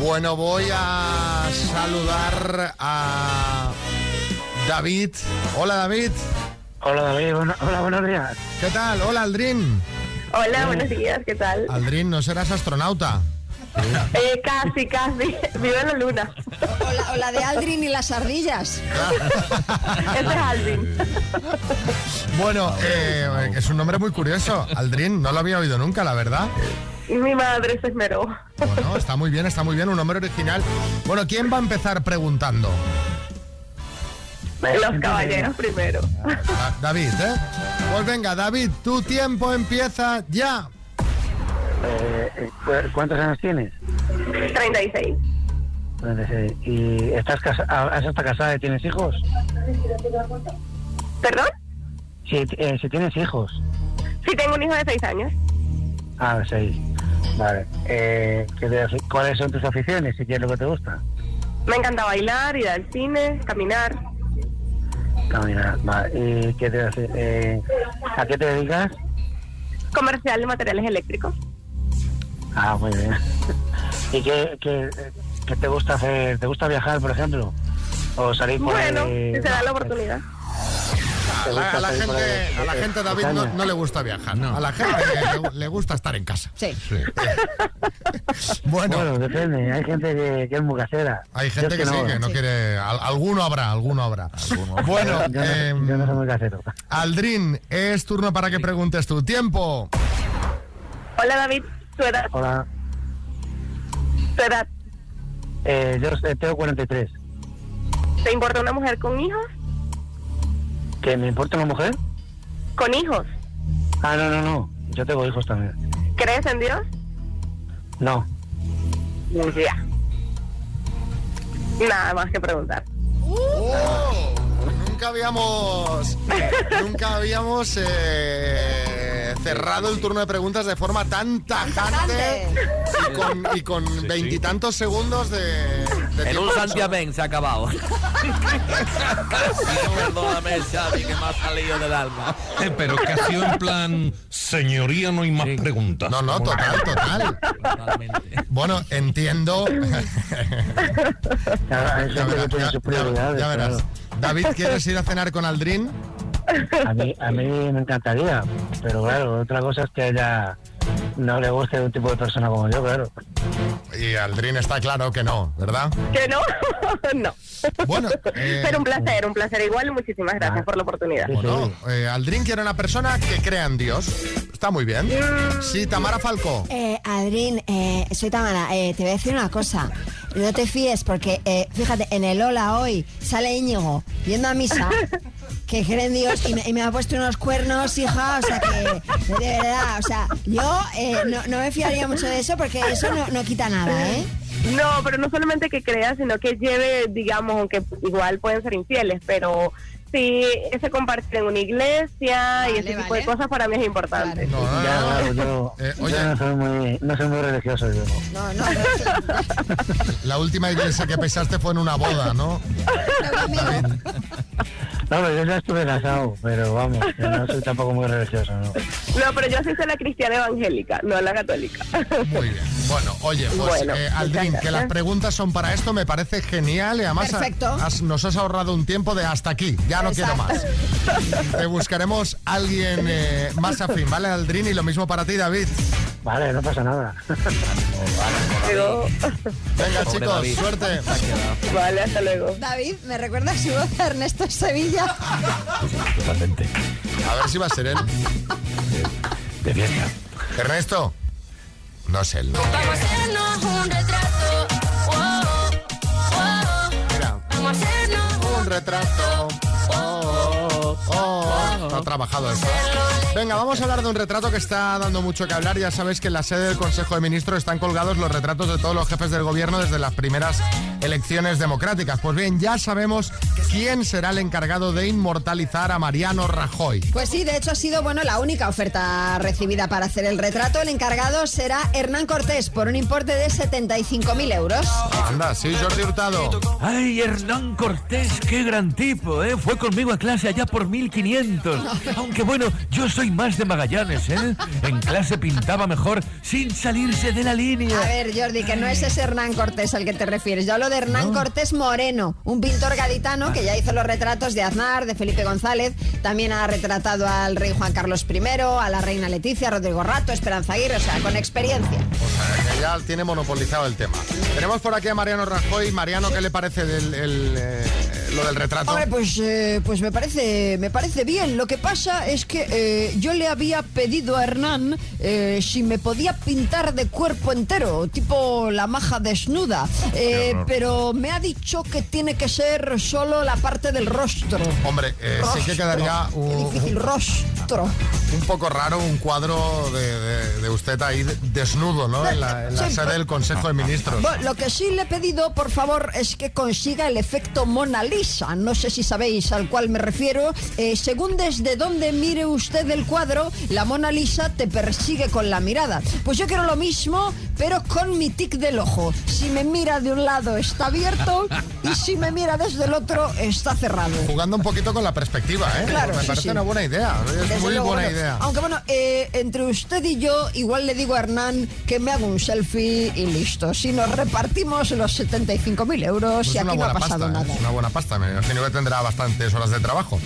Speaker 2: Bueno, voy a saludar a David. Hola, David.
Speaker 25: Hola, David. hola, buenos días.
Speaker 2: ¿Qué tal? Hola, Aldrin.
Speaker 24: Hola, buenos días, ¿qué tal?
Speaker 2: Aldrin, ¿no serás astronauta?
Speaker 24: Eh, casi, casi. Vivo en la luna.
Speaker 4: O la, o la de Aldrin y las ardillas.
Speaker 24: Ese es Alvin.
Speaker 2: Bueno, eh, es un nombre muy curioso. Aldrin, no lo había oído nunca, la verdad.
Speaker 24: Mi madre se esmeró.
Speaker 2: Bueno, está muy bien, está muy bien, un nombre original. Bueno, ¿quién va a empezar preguntando?
Speaker 24: Los caballeros primero.
Speaker 2: Da- David, ¿eh? Pues venga, David, tu tiempo empieza ya.
Speaker 25: Eh, eh, ¿cu- ¿Cuántos años tienes?
Speaker 24: 36.
Speaker 25: Treinta y seis. ¿Y estás casa has estado casada y tienes hijos?
Speaker 24: ¿Perdón?
Speaker 25: Si, eh, si tienes hijos.
Speaker 24: Sí, tengo un hijo de 6 años.
Speaker 25: Ah, seis. Vale. Eh, ¿qué te hace- ¿Cuáles son tus aficiones y qué es lo que te gusta?
Speaker 24: Me encanta bailar, ir al cine, caminar.
Speaker 25: Caminar. Vale. ¿Y qué te hace? Eh, ¿A qué te dedicas?
Speaker 24: Comercial de materiales eléctricos.
Speaker 25: Ah, muy bien. ¿Y qué, qué, qué te gusta hacer? ¿Te gusta viajar, por ejemplo? ¿O salir por
Speaker 24: Bueno, si se da la oportunidad.
Speaker 2: A la, a la gente, a la gente, David, no, no le gusta viajar. A la gente le, le gusta estar en casa.
Speaker 4: Sí.
Speaker 2: Bueno.
Speaker 25: Bueno, depende. Hay gente que, que es muy casera.
Speaker 2: Hay gente que, sí, que no quiere. al- alguno habrá, alguno habrá. Bueno,
Speaker 25: Yo no-
Speaker 2: em,
Speaker 25: yo no soy muy casero.
Speaker 2: Aldrin, es turno para que preguntes tu tiempo.
Speaker 24: Hola David, tu edad.
Speaker 25: Hola.
Speaker 24: Tu edad.
Speaker 25: Eh, yo eh, tengo 43.
Speaker 24: ¿Te importa una mujer con hijos?
Speaker 25: ¿Que me importa una mujer?
Speaker 24: ¿Con hijos?
Speaker 25: Ah, no, no, no. Yo tengo hijos también.
Speaker 24: ¿Crees en Dios?
Speaker 25: No.
Speaker 24: Ya. Nada más que preguntar.
Speaker 2: Oh, nunca habíamos. nunca habíamos eh, cerrado el turno de preguntas de forma tan tajante y con, y con veintitantos segundos de, de
Speaker 6: En un santiamén se ha acabado. Perdóname, Xavi, que me ha salido del alma.
Speaker 15: Eh, pero que ha sido en plan, señoría, no hay más preguntas.
Speaker 2: No, no, total, total. Bueno, entiendo. Ya verás, ya- ya. David, ¿quieres ir a cenar con Aldrin?
Speaker 25: A mí, a mí me encantaría, pero claro, otra cosa es que ella no le guste un tipo de persona como yo, claro.
Speaker 2: Y Aldrin está claro que no, ¿verdad?
Speaker 24: ¿Que no? no.
Speaker 2: Bueno, eh,
Speaker 24: Pero un placer, un placer igual y muchísimas gracias por la oportunidad.
Speaker 2: Bueno, eh, Aldrin quiere una persona que crea en Dios. Está muy bien. Sí, Tamara Falco.
Speaker 4: Eh, Adrín, eh, soy Tamara, eh, te voy a decir una cosa. No te fíes porque, eh, fíjate, en el Hola hoy sale Íñigo yendo a misa, que cree en Dios y me, ha puesto unos cuernos, hija, o sea que, de verdad, o sea, yo eh, no, no me fiaría mucho de eso porque eso no, no quita nada, ¿eh?
Speaker 24: No, pero no solamente que crea, sino que lleve, digamos, aunque igual pueden ser infieles, pero sí, ese compartir en una iglesia y ese tipo de cosas para mí es importante.
Speaker 2: No, no,
Speaker 25: Ya,
Speaker 2: no.
Speaker 25: claro, yo,
Speaker 2: Eh,
Speaker 25: yo no soy muy, no soy muy religioso yo.
Speaker 4: No, no,
Speaker 2: La última iglesia que pisaste fue en una boda, ¿no?
Speaker 25: No, pero yo ya estuve casado, pero vamos, que no soy tampoco muy religioso, ¿no?
Speaker 24: No, pero yo sí soy la cristiana evangélica, no la católica.
Speaker 2: Muy bien. Bueno, oye, pues
Speaker 24: Bueno,
Speaker 2: eh, Aldrin, que las preguntas son para esto, me parece genial y además
Speaker 4: Perfecto.
Speaker 2: has- nos has ahorrado un tiempo de hasta aquí, ya no quiero más. Te buscaremos alguien eh, más afín, ¿vale, Aldrin? Y lo mismo para ti, David.
Speaker 25: Vale, no pasa nada.
Speaker 24: Luego-
Speaker 2: Venga,
Speaker 6: Pobre
Speaker 2: chicos,
Speaker 6: David.
Speaker 2: suerte.
Speaker 24: Vale, hasta luego.
Speaker 4: David, ¿me recuerda su voz a Ernesto Sevilla?
Speaker 19: Totalmente.
Speaker 2: A ver si va a ser él.
Speaker 19: De fiesta.
Speaker 2: Ernesto. No es él.
Speaker 1: Vamos a hacernos un retrato. Oh, oh, oh.
Speaker 2: Mira,
Speaker 1: Vamos a hacernos
Speaker 2: un retrato. Oh, oh, oh. No ha trabajado eso. Venga, vamos a hablar de un retrato que está dando mucho que hablar. Ya sabéis que en la sede del Consejo de Ministros están colgados los retratos de todos los jefes del gobierno desde las primeras elecciones democráticas. Pues bien, ya sabemos quién será el encargado de inmortalizar a Mariano Rajoy.
Speaker 4: Pues sí, de hecho ha sido bueno la única oferta recibida para hacer el retrato. El encargado será Hernán Cortés por un importe de 75.000 euros.
Speaker 2: Anda, sí, Jordi Hurtado.
Speaker 14: Ay, Hernán Cortés, qué gran tipo, ¿eh? Fue conmigo a clase allá por 1500. Aunque bueno, yo soy más de Magallanes, ¿eh? En clase pintaba mejor sin salirse de la
Speaker 4: A
Speaker 14: línea.
Speaker 4: ver, Jordi, que no es ese Hernán Cortés al que te refieres. Yo hablo de Hernán Cortés Moreno, un pintor gaditano que ya hizo los retratos de Aznar, de Felipe González. También ha retratado al rey Juan Carlos I, a la reina Leticia, Rodrigo Rato, Esperanza Aguirre, o sea, con experiencia.
Speaker 2: O sea, que ya tiene monopolizado el tema. Tenemos por aquí a Mariano Rajoy. Mariano, ¿qué le parece del, el, eh, lo del retrato?
Speaker 4: Hombre, pues, eh, pues me parece, me parece bien. Lo que pasa es que eh, yo le había pedido a Hernán eh, si me podía pintar de cuerpo entero, tipo la maja desnuda. Eh, pero me ha dicho que tiene que ser solo la parte del rostro.
Speaker 2: Hombre, eh, sí que
Speaker 4: Rostro.
Speaker 2: quedaría
Speaker 4: Qué
Speaker 2: un,
Speaker 4: difícil, rostro.
Speaker 2: un poco raro un cuadro de, de- de usted ahí de- desnudo, ¿no? En la, en la
Speaker 4: Sí,
Speaker 2: sede del Consejo de Ministros.
Speaker 4: Bueno, lo que sí le he pedido, por favor, es que consiga el efecto Mona Lisa. No sé si sabéis al cual me refiero. Eh, según desde donde mire usted el cuadro, la Mona Lisa te persigue con la mirada. Pues yo quiero lo mismo, pero con mi tic del ojo. Si me mira de un lado está abierto y si me mira desde el otro está cerrado.
Speaker 2: Jugando un poquito con la perspectiva, ¿eh?
Speaker 4: Claro,
Speaker 2: Me
Speaker 4: sí,
Speaker 2: parece
Speaker 4: sí.
Speaker 2: una buena idea. Es
Speaker 4: Desde
Speaker 2: muy
Speaker 4: luego,
Speaker 2: buena
Speaker 4: bueno,
Speaker 2: idea.
Speaker 4: Aunque bueno, eh, entre usted y yo, igual le digo a Hernán que me haga un selfie y listo. Si nos repartimos los 75.000 euros
Speaker 2: Pues
Speaker 4: y aquí no ha pasado
Speaker 2: pasta,
Speaker 4: nada.
Speaker 2: es una buena pasta. Me imagino que tendrá bastantes horas de trabajo.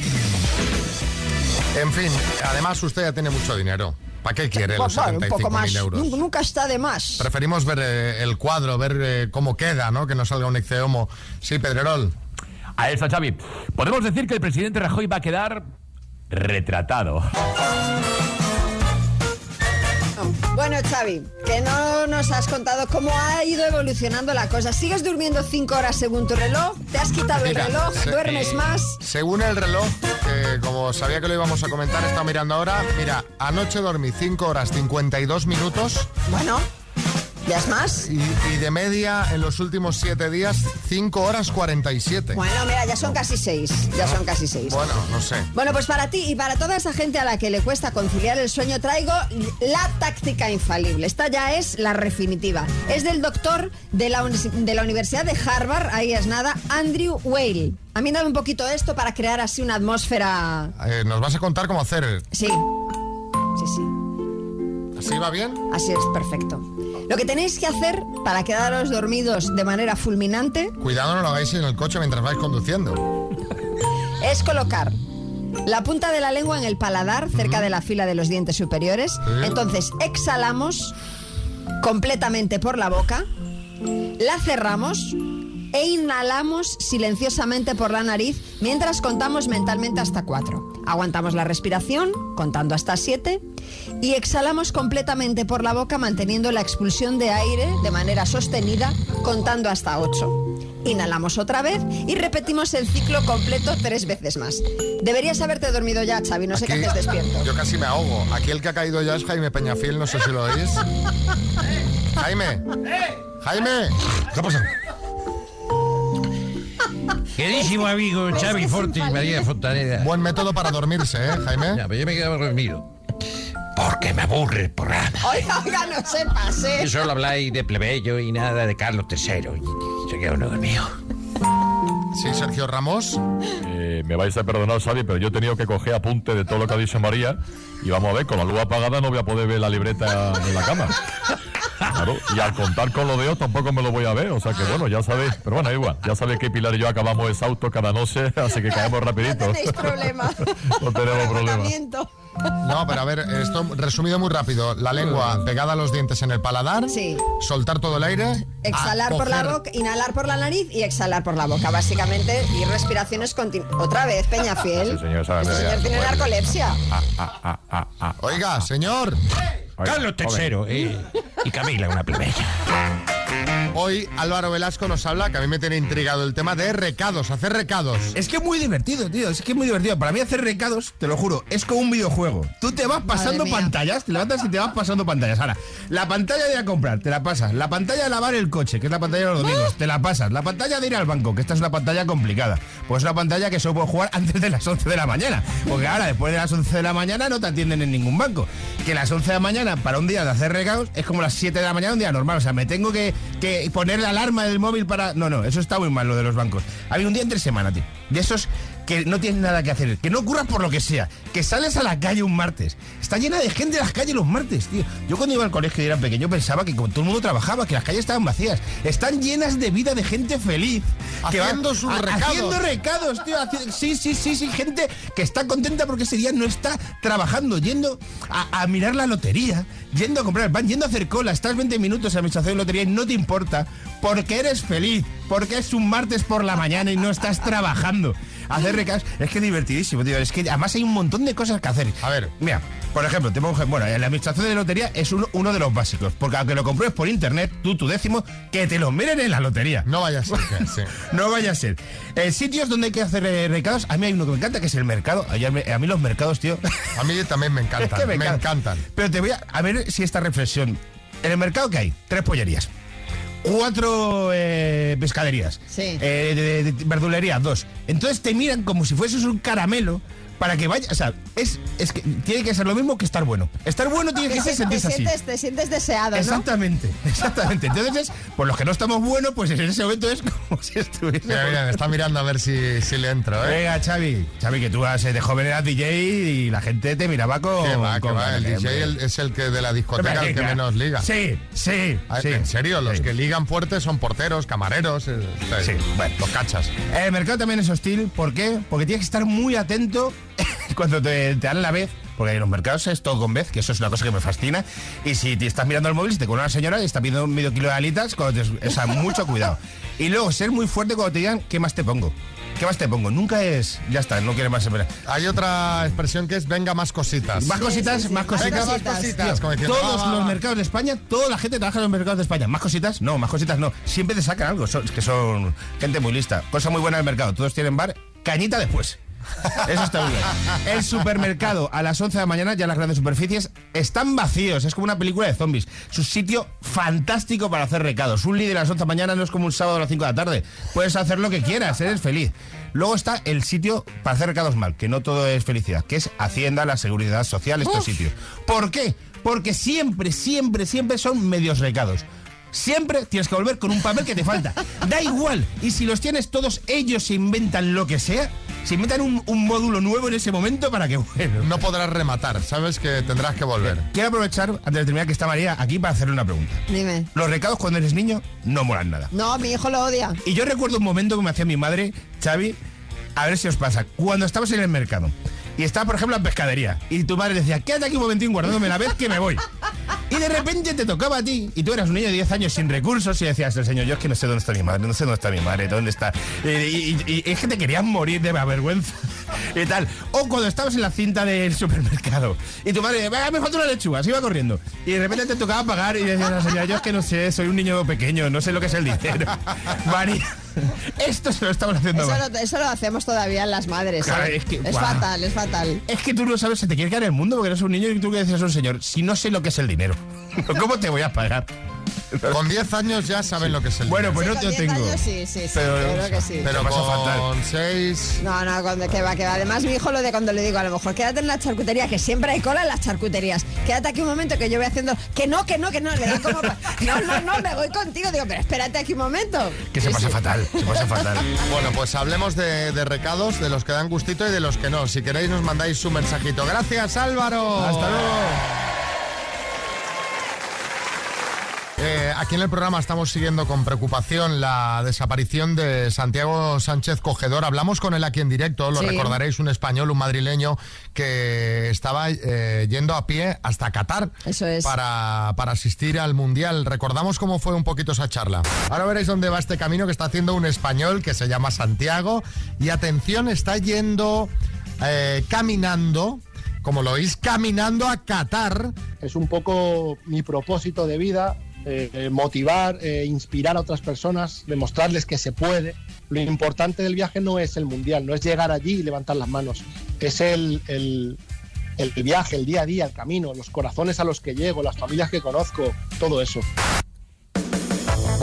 Speaker 2: En fin, además usted ya tiene mucho dinero. ¿Para qué quiere los
Speaker 4: Bueno, un poco más.
Speaker 2: 75.000 euros?
Speaker 4: Nun- Nunca está de más.
Speaker 2: Preferimos ver eh, el cuadro, ver eh, cómo queda, ¿no? Que no salga un ecceomo. Sí, Pedrerol.
Speaker 14: A eso, Xavi. Podemos decir que el presidente Rajoy va a quedar retratado.
Speaker 4: Bueno, Xavi, que no nos has contado cómo ha ido evolucionando la cosa. ¿Sigues durmiendo 5 horas según tu reloj? ¿Te has quitado
Speaker 2: Mira,
Speaker 4: el reloj? ¿Duermes más?
Speaker 2: Según el reloj, que como sabía que lo íbamos a comentar, está mirando ahora. Mira, anoche dormí 5 horas 52 minutos.
Speaker 4: Bueno, ¿ya es más?
Speaker 2: Y, y de media, en los últimos 7 días, 5 horas 47.
Speaker 4: Bueno, mira, ya son casi 6. Ya son casi 6.
Speaker 2: Bueno, no sé.
Speaker 4: Bueno, pues para ti y para toda esa gente a la que le cuesta conciliar el sueño, traigo la táctica infalible. Esta ya es la definitiva. Es del doctor de la, de la Universidad de Harvard, ahí es nada, Andrew Whale. A mí dame un poquito esto para crear así una atmósfera...
Speaker 2: Eh, Nos vas a contar cómo hacer.
Speaker 4: Sí, sí, sí.
Speaker 2: ¿Así va bien?
Speaker 4: Así es, perfecto. Lo que tenéis que hacer para quedaros dormidos de manera fulminante
Speaker 2: Cuidado, no lo hagáis en el coche mientras vais conduciendo.
Speaker 4: es colocar la punta de la lengua en el paladar, cerca de la fila de los dientes superiores. Entonces exhalamos completamente por la boca, la cerramos e inhalamos silenciosamente por la nariz mientras contamos mentalmente hasta cuatro. Aguantamos la respiración contando hasta siete y exhalamos completamente por la boca manteniendo la expulsión de aire de manera sostenida contando hasta ocho. Inhalamos otra vez y repetimos el ciclo completo tres veces más. Deberías haberte dormido ya, Xavi, no sé qué haces despierto.
Speaker 2: Yo casi me ahogo. Aquí el que ha caído ya es Jaime Peñafiel, no sé si lo oís. Jaime. Jaime. ¿Qué ha pasado?
Speaker 15: Queridísimo amigo Xavi Fortis, María Fontaneda.
Speaker 2: Buen método para dormirse, ¿eh, Jaime?
Speaker 15: Ya, pero yo me quedo dormido. Porque me aburre el programa.
Speaker 4: Oiga, oiga, no se pase.
Speaker 15: Y solo habláis de plebeyo y nada de Carlos III. Y se queda uno dormido.
Speaker 2: Sí, Sergio Ramos.
Speaker 19: Eh, me vais a perdonar, Xavi, pero yo he tenido que coger apunte de todo lo que ha dicho María y vamos a ver, con la luz apagada no voy a poder ver la libreta en la cama. Claro, y al contar con los dedos tampoco me lo voy a ver, o sea que bueno, ya sabéis, pero bueno, igual, ya sabéis que Pilar y yo acabamos exhaustos cada noche, así que caemos rapidito.
Speaker 4: Tenéis problema.
Speaker 19: no tenemos problema.
Speaker 2: No, pero a ver, esto resumido muy rápido. La lengua pegada a los dientes en el paladar.
Speaker 4: Sí.
Speaker 2: Soltar todo el aire.
Speaker 4: Exhalar por la boca, inhalar por la nariz y exhalar por la boca, básicamente. Y respiraciones continuas. Otra vez, Peñafiel.
Speaker 19: Sí, señor, sabe,
Speaker 4: Este señor tiene narcolepsia.
Speaker 2: Oiga, señor.
Speaker 15: Carlos III eh, y Camila, una plebeya.
Speaker 2: Hoy Álvaro Velasco nos habla, que a mí me tiene intrigado el tema de recados, hacer recados.
Speaker 26: Es que es muy divertido, tío. Es que es muy divertido. Para mí hacer recados, te lo juro, es como un videojuego. Tú te vas pasando pantallas, te levantas y te vas pasando pantallas. Ahora, la pantalla de ir a comprar, te la pasas. La pantalla de lavar el coche, que es la pantalla de los domingos, te la pasas. La pantalla de ir al banco, que esta es una pantalla complicada. Pues es una pantalla que solo puedes jugar antes de las 11 de la mañana. Porque ahora, después de las 11 de la mañana, no te atienden en ningún banco. Que las 11 de la mañana para un día de hacer recados es como las 7 de la mañana un día normal. O sea, me tengo que, que poner la alarma del móvil para. No, no, eso está muy mal lo de los bancos. Había un día entre semana, tío. De esos que no tienes nada que hacer, que no ocurra por lo que sea, que sales a la calle un martes. Está llena de gente las calles los martes, tío. Yo cuando iba al colegio y era pequeño pensaba que como todo el mundo trabajaba, que las calles estaban vacías. Están llenas de vida de gente feliz. que va-
Speaker 2: Haciendo sus
Speaker 26: a-
Speaker 2: recados.
Speaker 26: Haciendo recados, tío. haci- Sí, sí, sí, sí. Gente que está contenta porque ese día no está trabajando, yendo a, a mirar la lotería, yendo a comprar pan, yendo a hacer cola. Estás 20 minutos en la administración de lotería y no te importa porque eres feliz, porque es un martes por la mañana y no estás trabajando. Hacer recados es que es divertidísimo, tío. Es que además hay un montón de cosas que hacer. A ver, mira, por ejemplo, te pongo, bueno, la administración de lotería es uno, uno de los básicos, porque aunque lo compruebes por internet, tú, tu décimo, que te lo miren en la lotería.
Speaker 2: No vaya a ser sí.
Speaker 26: No vaya a ser. Eh, sitios donde hay que hacer eh, recados, a mí hay uno que me encanta, que es el mercado. A mí, a mí los mercados, tío.
Speaker 2: A mí también me encantan,
Speaker 26: Es que
Speaker 2: me
Speaker 26: encanta.
Speaker 2: encantan.
Speaker 26: Pero te voy a, a ver si esta reflexión. En el mercado que hay, tres pollerías. Cuatro eh, pescaderías.
Speaker 4: Sí.
Speaker 26: Eh, de, de- de verdulería, dos. Entonces te miran como si fueses un caramelo para que vaya. O sea, es, es que tiene que ser lo mismo que estar bueno. Estar bueno tiene que,
Speaker 4: Que
Speaker 26: ser
Speaker 4: te,
Speaker 26: sentirse así.
Speaker 4: sientes, te sientes deseado, ¿no?
Speaker 26: Exactamente, exactamente. Entonces, es, por los que no estamos buenos, pues en ese momento es como si estuviese.
Speaker 2: Mira, mira, me está mirando a ver si, si le entro, ¿eh?
Speaker 26: Venga, Xavi. Xavi, que tú vas, eh, de joven eras DJ y la gente te miraba con.
Speaker 2: Que va, el. DJ el- es el que de la discoteca el que menos liga.
Speaker 26: Sí, sí,
Speaker 2: Ah,
Speaker 26: sí.
Speaker 2: En serio, los que ligan fuerte son porteros, camareros, eh,
Speaker 26: Sí, bueno.
Speaker 2: los cachas.
Speaker 26: El mercado también es hostil. ¿Por qué? Porque tienes que estar muy atento cuando te, te dan la vez. Porque en los mercados es todo con vez, que eso es una cosa que me fascina. Y si te estás mirando el móvil, si te con una señora y está pidiendo medio kilo de alitas, cuando te- o sea, mucho cuidado. Y luego ser muy fuerte cuando te digan, ¿qué más te pongo? ¿Qué más te pongo? Nunca es, ya está, no quiere más esperar.
Speaker 2: Hay otra expresión que es venga más cositas.
Speaker 26: Más cositas, más cositas.
Speaker 2: Venga más cositas.
Speaker 26: Tío,
Speaker 2: como diciendo,
Speaker 26: todos
Speaker 2: va, va,
Speaker 26: los
Speaker 2: va.
Speaker 26: mercados de España, toda la gente trabaja en los mercados de España. ¿Más cositas? No, más cositas no. Siempre te sacan algo. Son, es que son gente muy lista. Cosa muy buena del mercado. Todos tienen bar, cañita después. Eso está bien. El supermercado a las 11 de la mañana, ya las grandes superficies, están vacíos. Es como una película de zombies. Es un sitio fantástico para hacer recados. Un líder a las 11 de la mañana no es como un sábado a las 5 de la tarde. Puedes hacer lo que quieras, eres feliz. Luego está el sitio para hacer recados mal, que no todo es felicidad, que es Hacienda, la Seguridad Social, estos sitios. ¿Por qué? Porque siempre, siempre, siempre son medios recados. Siempre tienes que volver con un papel que te falta. Da igual. Y si los tienes todos, ellos se inventan lo que sea. Se inventan un, un módulo nuevo en ese momento para que, bueno.
Speaker 2: No podrás rematar, sabes que tendrás que volver.
Speaker 26: Quiero aprovechar, antes de terminar, que está María aquí para hacerle una pregunta.
Speaker 4: Dime.
Speaker 26: Los recados cuando eres niño no molan nada.
Speaker 4: No, mi hijo lo odia.
Speaker 26: Y yo recuerdo un momento que me hacía mi madre, Xavi, a ver si os pasa, cuando estabas en el mercado y estaba, por ejemplo, en pescadería y tu madre decía, quédate aquí un momentín guardándome la vez que me voy. Y de repente te tocaba a ti y tú eras un niño de 10 años sin recursos y decías, el señor, yo es que no sé dónde está mi madre, no sé dónde está mi madre, dónde está. Y, es que te querías morir de vergüenza y tal. O cuando estabas en la cinta del supermercado y tu madre, "Venga, me falta una lechuga, se iba corriendo. Y de repente te tocaba pagar y decías, señora, yo es que no sé, soy un niño pequeño, no sé lo que es el dinero. María, esto se lo estamos haciendo
Speaker 4: Eso
Speaker 26: mal.
Speaker 4: lo, eso lo hacemos todavía en las madres.
Speaker 26: Claro,
Speaker 4: ¿eh?
Speaker 26: es que-
Speaker 4: es
Speaker 26: guau.
Speaker 4: fatal, es fatal.
Speaker 26: Es que tú no sabes, se te quiere caer el mundo porque eres un niño y tú que decías a un señor, si no sé lo que es el dinero, ¿cómo te voy a pagar?
Speaker 2: Con 10 años ya saben lo que es el
Speaker 26: Bueno, pues no
Speaker 4: con
Speaker 26: te
Speaker 4: 10
Speaker 26: tengo.
Speaker 4: años sí, sí, sí,
Speaker 26: Pero-
Speaker 4: creo que sí.
Speaker 2: Pero
Speaker 26: Te pasa fatal.
Speaker 2: con 6...
Speaker 4: No, no, cuando, que va, que va. Además, mi hijo lo de cuando le digo, a lo mejor quédate en la charcutería, que siempre hay cola en las charcuterías. Quédate aquí un momento que yo voy haciendo. Que no, que no, que no. Le da como. No, no, no, me voy contigo. Digo, pero espérate aquí un momento.
Speaker 26: Que se pasa fatal, se pasa fatal.
Speaker 2: Bueno, pues hablemos de, de recados, de los que dan gustito y de los que no. Si queréis nos mandáis su mensajito. Gracias, Álvaro.
Speaker 26: Hasta luego.
Speaker 2: Eh, aquí en el programa estamos siguiendo con preocupación la desaparición de Santiago Sánchez Cogedor. Hablamos con él aquí en directo, lo
Speaker 4: Sí.
Speaker 2: recordaréis, un español, un madrileño que estaba eh, yendo a pie hasta Qatar
Speaker 4: Eso es.
Speaker 2: para, para asistir al Mundial. Recordamos cómo fue un poquito esa charla. Ahora veréis dónde va este camino que está haciendo un español que se llama Santiago. Y atención, está yendo eh, caminando, como lo oís, caminando a Qatar.
Speaker 27: es un poco mi propósito de vida, eh, motivar, eh, inspirar a otras personas, demostrarles que se puede. Lo importante del viaje no es el mundial, no es llegar allí y levantar las manos, es el, el- el viaje, el día a día, el camino, los corazones a los que llego, las familias que conozco, todo eso.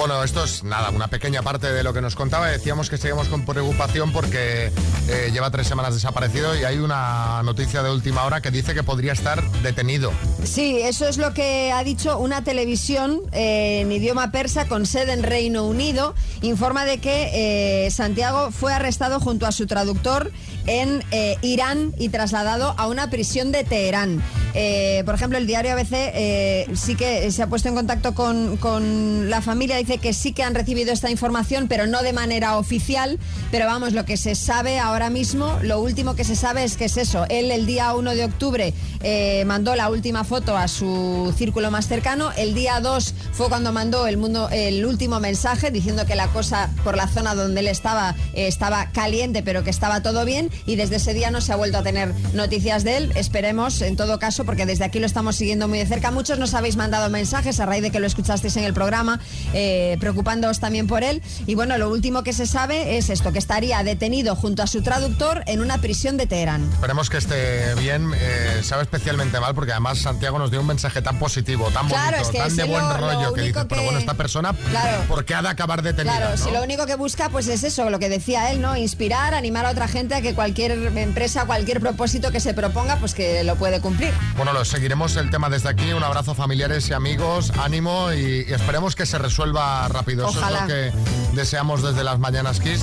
Speaker 2: Bueno, esto es nada, una pequeña parte de lo que nos contaba. Decíamos que seguimos con preocupación porque eh, lleva tres semanas desaparecido y hay una noticia de última hora que dice que podría estar detenido.
Speaker 4: Sí, eso es lo que ha dicho una televisión eh, en idioma persa con sede en Reino Unido. Informa de que eh, Santiago fue arrestado junto a su traductor en eh, Irán y trasladado a una prisión de Teherán. Eh, por ejemplo, el diario ABC sí que se ha puesto en contacto con, la familia, que sí que han recibido esta información, pero no de manera oficial. Pero vamos, lo que se sabe ahora mismo, lo último que se sabe es que es eso. Él el día 1 de octubre eh, mandó la última foto a su círculo más cercano. El día 2 fue cuando mandó el, mundo, el último mensaje diciendo que la cosa por la zona donde él estaba eh, estaba caliente, pero que estaba todo bien. Y desde ese día no se ha vuelto a tener noticias de él. Esperemos, en todo caso, porque desde aquí lo estamos siguiendo muy de cerca. Muchos nos habéis mandado mensajes a raíz de que lo escuchasteis en el programa, eh, preocupándoos también por él. Y bueno, lo último que se sabe es esto, que estaría detenido junto a su traductor en una prisión de Teherán.
Speaker 2: Esperemos que esté bien. eh, sabe especialmente mal porque además Santiago nos dio un mensaje tan positivo, tan
Speaker 4: Claro,
Speaker 2: bonito,
Speaker 4: es que
Speaker 2: tan de buen
Speaker 4: lo- lo
Speaker 2: rollo que
Speaker 4: único
Speaker 2: dice, pero
Speaker 4: que-
Speaker 2: bueno, esta persona,
Speaker 4: Claro.
Speaker 2: ¿por qué ha de acabar detenida?
Speaker 4: Claro,
Speaker 2: no?
Speaker 4: si lo único que busca pues es eso, lo que decía él, ¿no? Inspirar, animar a otra gente a que cualquier empresa, cualquier propósito que se proponga, pues que lo puede cumplir.
Speaker 2: Bueno, lo seguiremos el tema desde aquí. Un abrazo familiares y amigos, ánimo y, y esperemos que se resuelva rápido.
Speaker 4: Ojalá.
Speaker 2: Eso es lo que deseamos desde las Mañanas Kiss.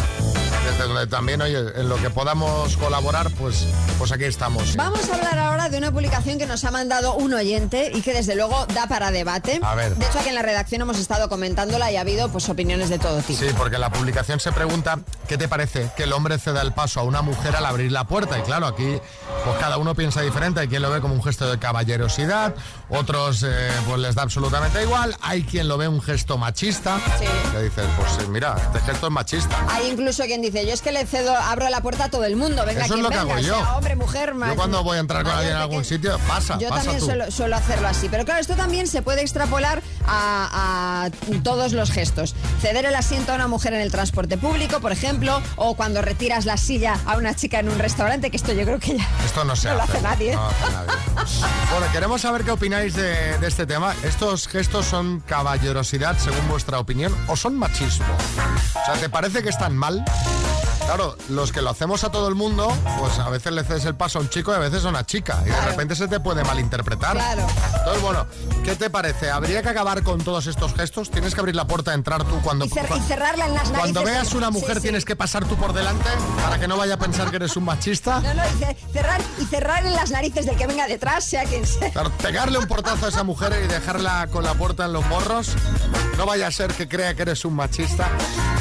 Speaker 2: Desde también, oye, en lo que podamos colaborar, pues, pues aquí estamos.
Speaker 4: Vamos a hablar ahora de una publicación que nos ha mandado un oyente y que desde luego da para debate.
Speaker 2: A ver.
Speaker 4: De hecho, aquí en la redacción hemos estado comentándola y ha habido pues opiniones de todo tipo.
Speaker 2: Sí, porque la publicación se pregunta, ¿qué te parece que el hombre ceda el paso a una mujer al abrir la puerta? Y claro, aquí pues cada uno piensa diferente. Hay quien lo ve como un gesto de caballerosidad, otros eh, pues les da absolutamente igual. Hay quien lo ve un gesto machista. Que dices, pues mira, este gesto es machista.
Speaker 4: Hay incluso quien dice, yo es que le cedo, abro la puerta a todo el mundo, venga
Speaker 2: Eso es lo que
Speaker 4: venga,
Speaker 2: hago yo.
Speaker 4: sea hombre, mujer,
Speaker 2: Yo cuando voy a entrar con alguien en algún sitio, pasa,
Speaker 4: Yo
Speaker 2: pasa
Speaker 4: también
Speaker 2: tú.
Speaker 4: suelo, suelo hacerlo así. Pero claro, esto también se puede extrapolar a, a todos los gestos. Ceder el asiento a una mujer en el transporte público, por ejemplo, o cuando retiras la silla a una chica en un restaurante, que esto yo creo que ya
Speaker 2: Esto no se
Speaker 4: no lo
Speaker 2: hace.
Speaker 4: hace nadie.
Speaker 2: No hace nadie. Bueno, queremos saber qué opináis de, de este tema. ¿Estos gestos son caballerosidad según vuestra opinión o son machismo? O sea, ¿te parece que están mal? Claro, los que lo hacemos a todo el mundo, pues a veces le cedes el paso a un chico y a veces a una chica. Y de repente se te puede malinterpretar.
Speaker 4: Claro.
Speaker 2: Entonces, bueno, ¿qué te parece? ¿Habría que acabar con todos estos gestos? ¿Tienes que abrir la puerta, entrar tú cuando...
Speaker 4: Y, cer- y cerrarla en las narices.
Speaker 2: Cuando veas una mujer
Speaker 4: Sí, sí.
Speaker 2: tienes que pasar tú por delante para que no vaya a pensar que eres un machista.
Speaker 4: No, no, y ce- cerrar, y cerrar en las narices del que venga detrás, sea quien sea.
Speaker 2: Claro, pegarle un portazo a esa mujer y dejarla con la puerta en los morros. No vaya a ser que crea que eres un machista.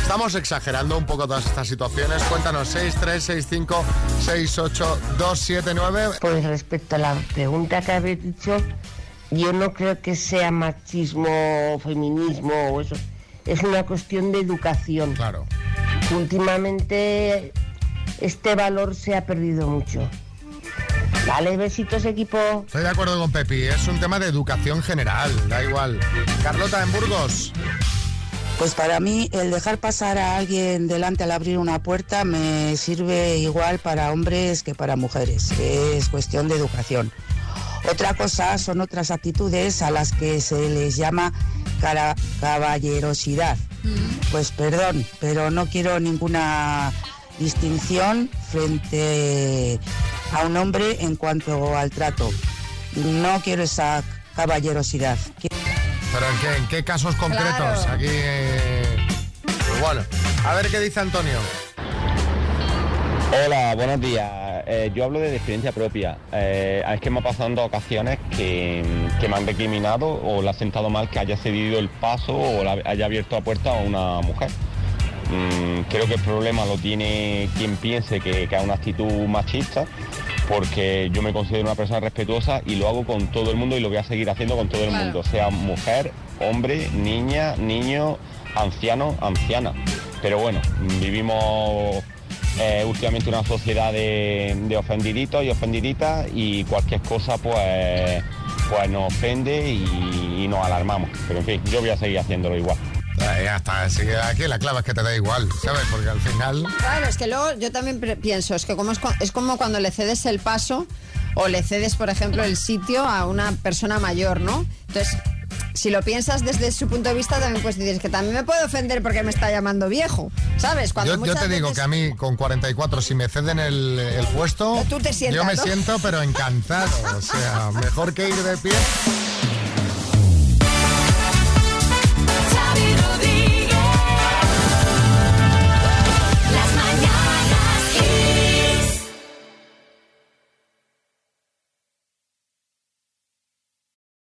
Speaker 2: Estamos exagerando un poco todas estas situaciones. Cuéntanos 636568279.
Speaker 28: Pues respecto a la pregunta que habéis dicho, yo no creo que sea machismo, feminismo o eso. Es una cuestión de educación.
Speaker 2: Claro.
Speaker 28: Últimamente este valor se ha perdido mucho. Vale, besitos equipo.
Speaker 2: Estoy de acuerdo con Pepi, es un tema de educación general, da igual. Carlota, en Burgos.
Speaker 29: Pues para mí el dejar pasar a alguien delante al abrir una puerta me sirve igual para hombres que para mujeres. Es cuestión de educación. Otra cosa son otras actitudes a las que se les llama cara- caballerosidad. Pues perdón, pero no quiero ninguna distinción frente a un hombre en cuanto al trato. No quiero esa caballerosidad.
Speaker 2: ¿Pero en qué, en qué casos concretos?
Speaker 29: Claro.
Speaker 2: Aquí. eh, pues bueno, a ver qué dice Antonio.
Speaker 30: Hola, buenos días. Eh, yo hablo de experiencia propia. Eh, es que me ha pasado en dos ocasiones que, que me han recriminado o le ha sentado mal que haya cedido el paso o le haya abierto la puerta a una mujer. Mm, creo que el problema lo tiene quien piense que, que es una actitud machista, porque yo me considero una persona respetuosa y lo hago con todo el mundo y lo voy a seguir haciendo con todo el
Speaker 31: Claro.
Speaker 30: mundo, sea mujer, hombre, niña, niño, anciano, anciana. Pero bueno, vivimos eh, últimamente una sociedad de, de ofendiditos y ofendiditas y cualquier cosa pues, pues nos ofende y, y nos alarmamos. Pero en fin, yo voy a seguir haciéndolo igual.
Speaker 2: Eh, ya está, sí, aquí la clave es que te da igual, ¿sabes? Porque al final.
Speaker 4: Claro, es que luego yo también pienso, es que como es, es como cuando le cedes el paso o le cedes, por ejemplo, el sitio a una persona mayor, ¿no? Entonces, si lo piensas desde su punto de vista, también puedes decir que también me puede ofender porque me está llamando viejo, ¿sabes? Cuando
Speaker 2: Yo, te digo
Speaker 4: veces-
Speaker 2: que a mí con 44, si me ceden el, el puesto,
Speaker 4: Tú te sientas,
Speaker 2: yo me
Speaker 4: ¿no?
Speaker 2: siento pero encantado. O sea, mejor que ir de pie.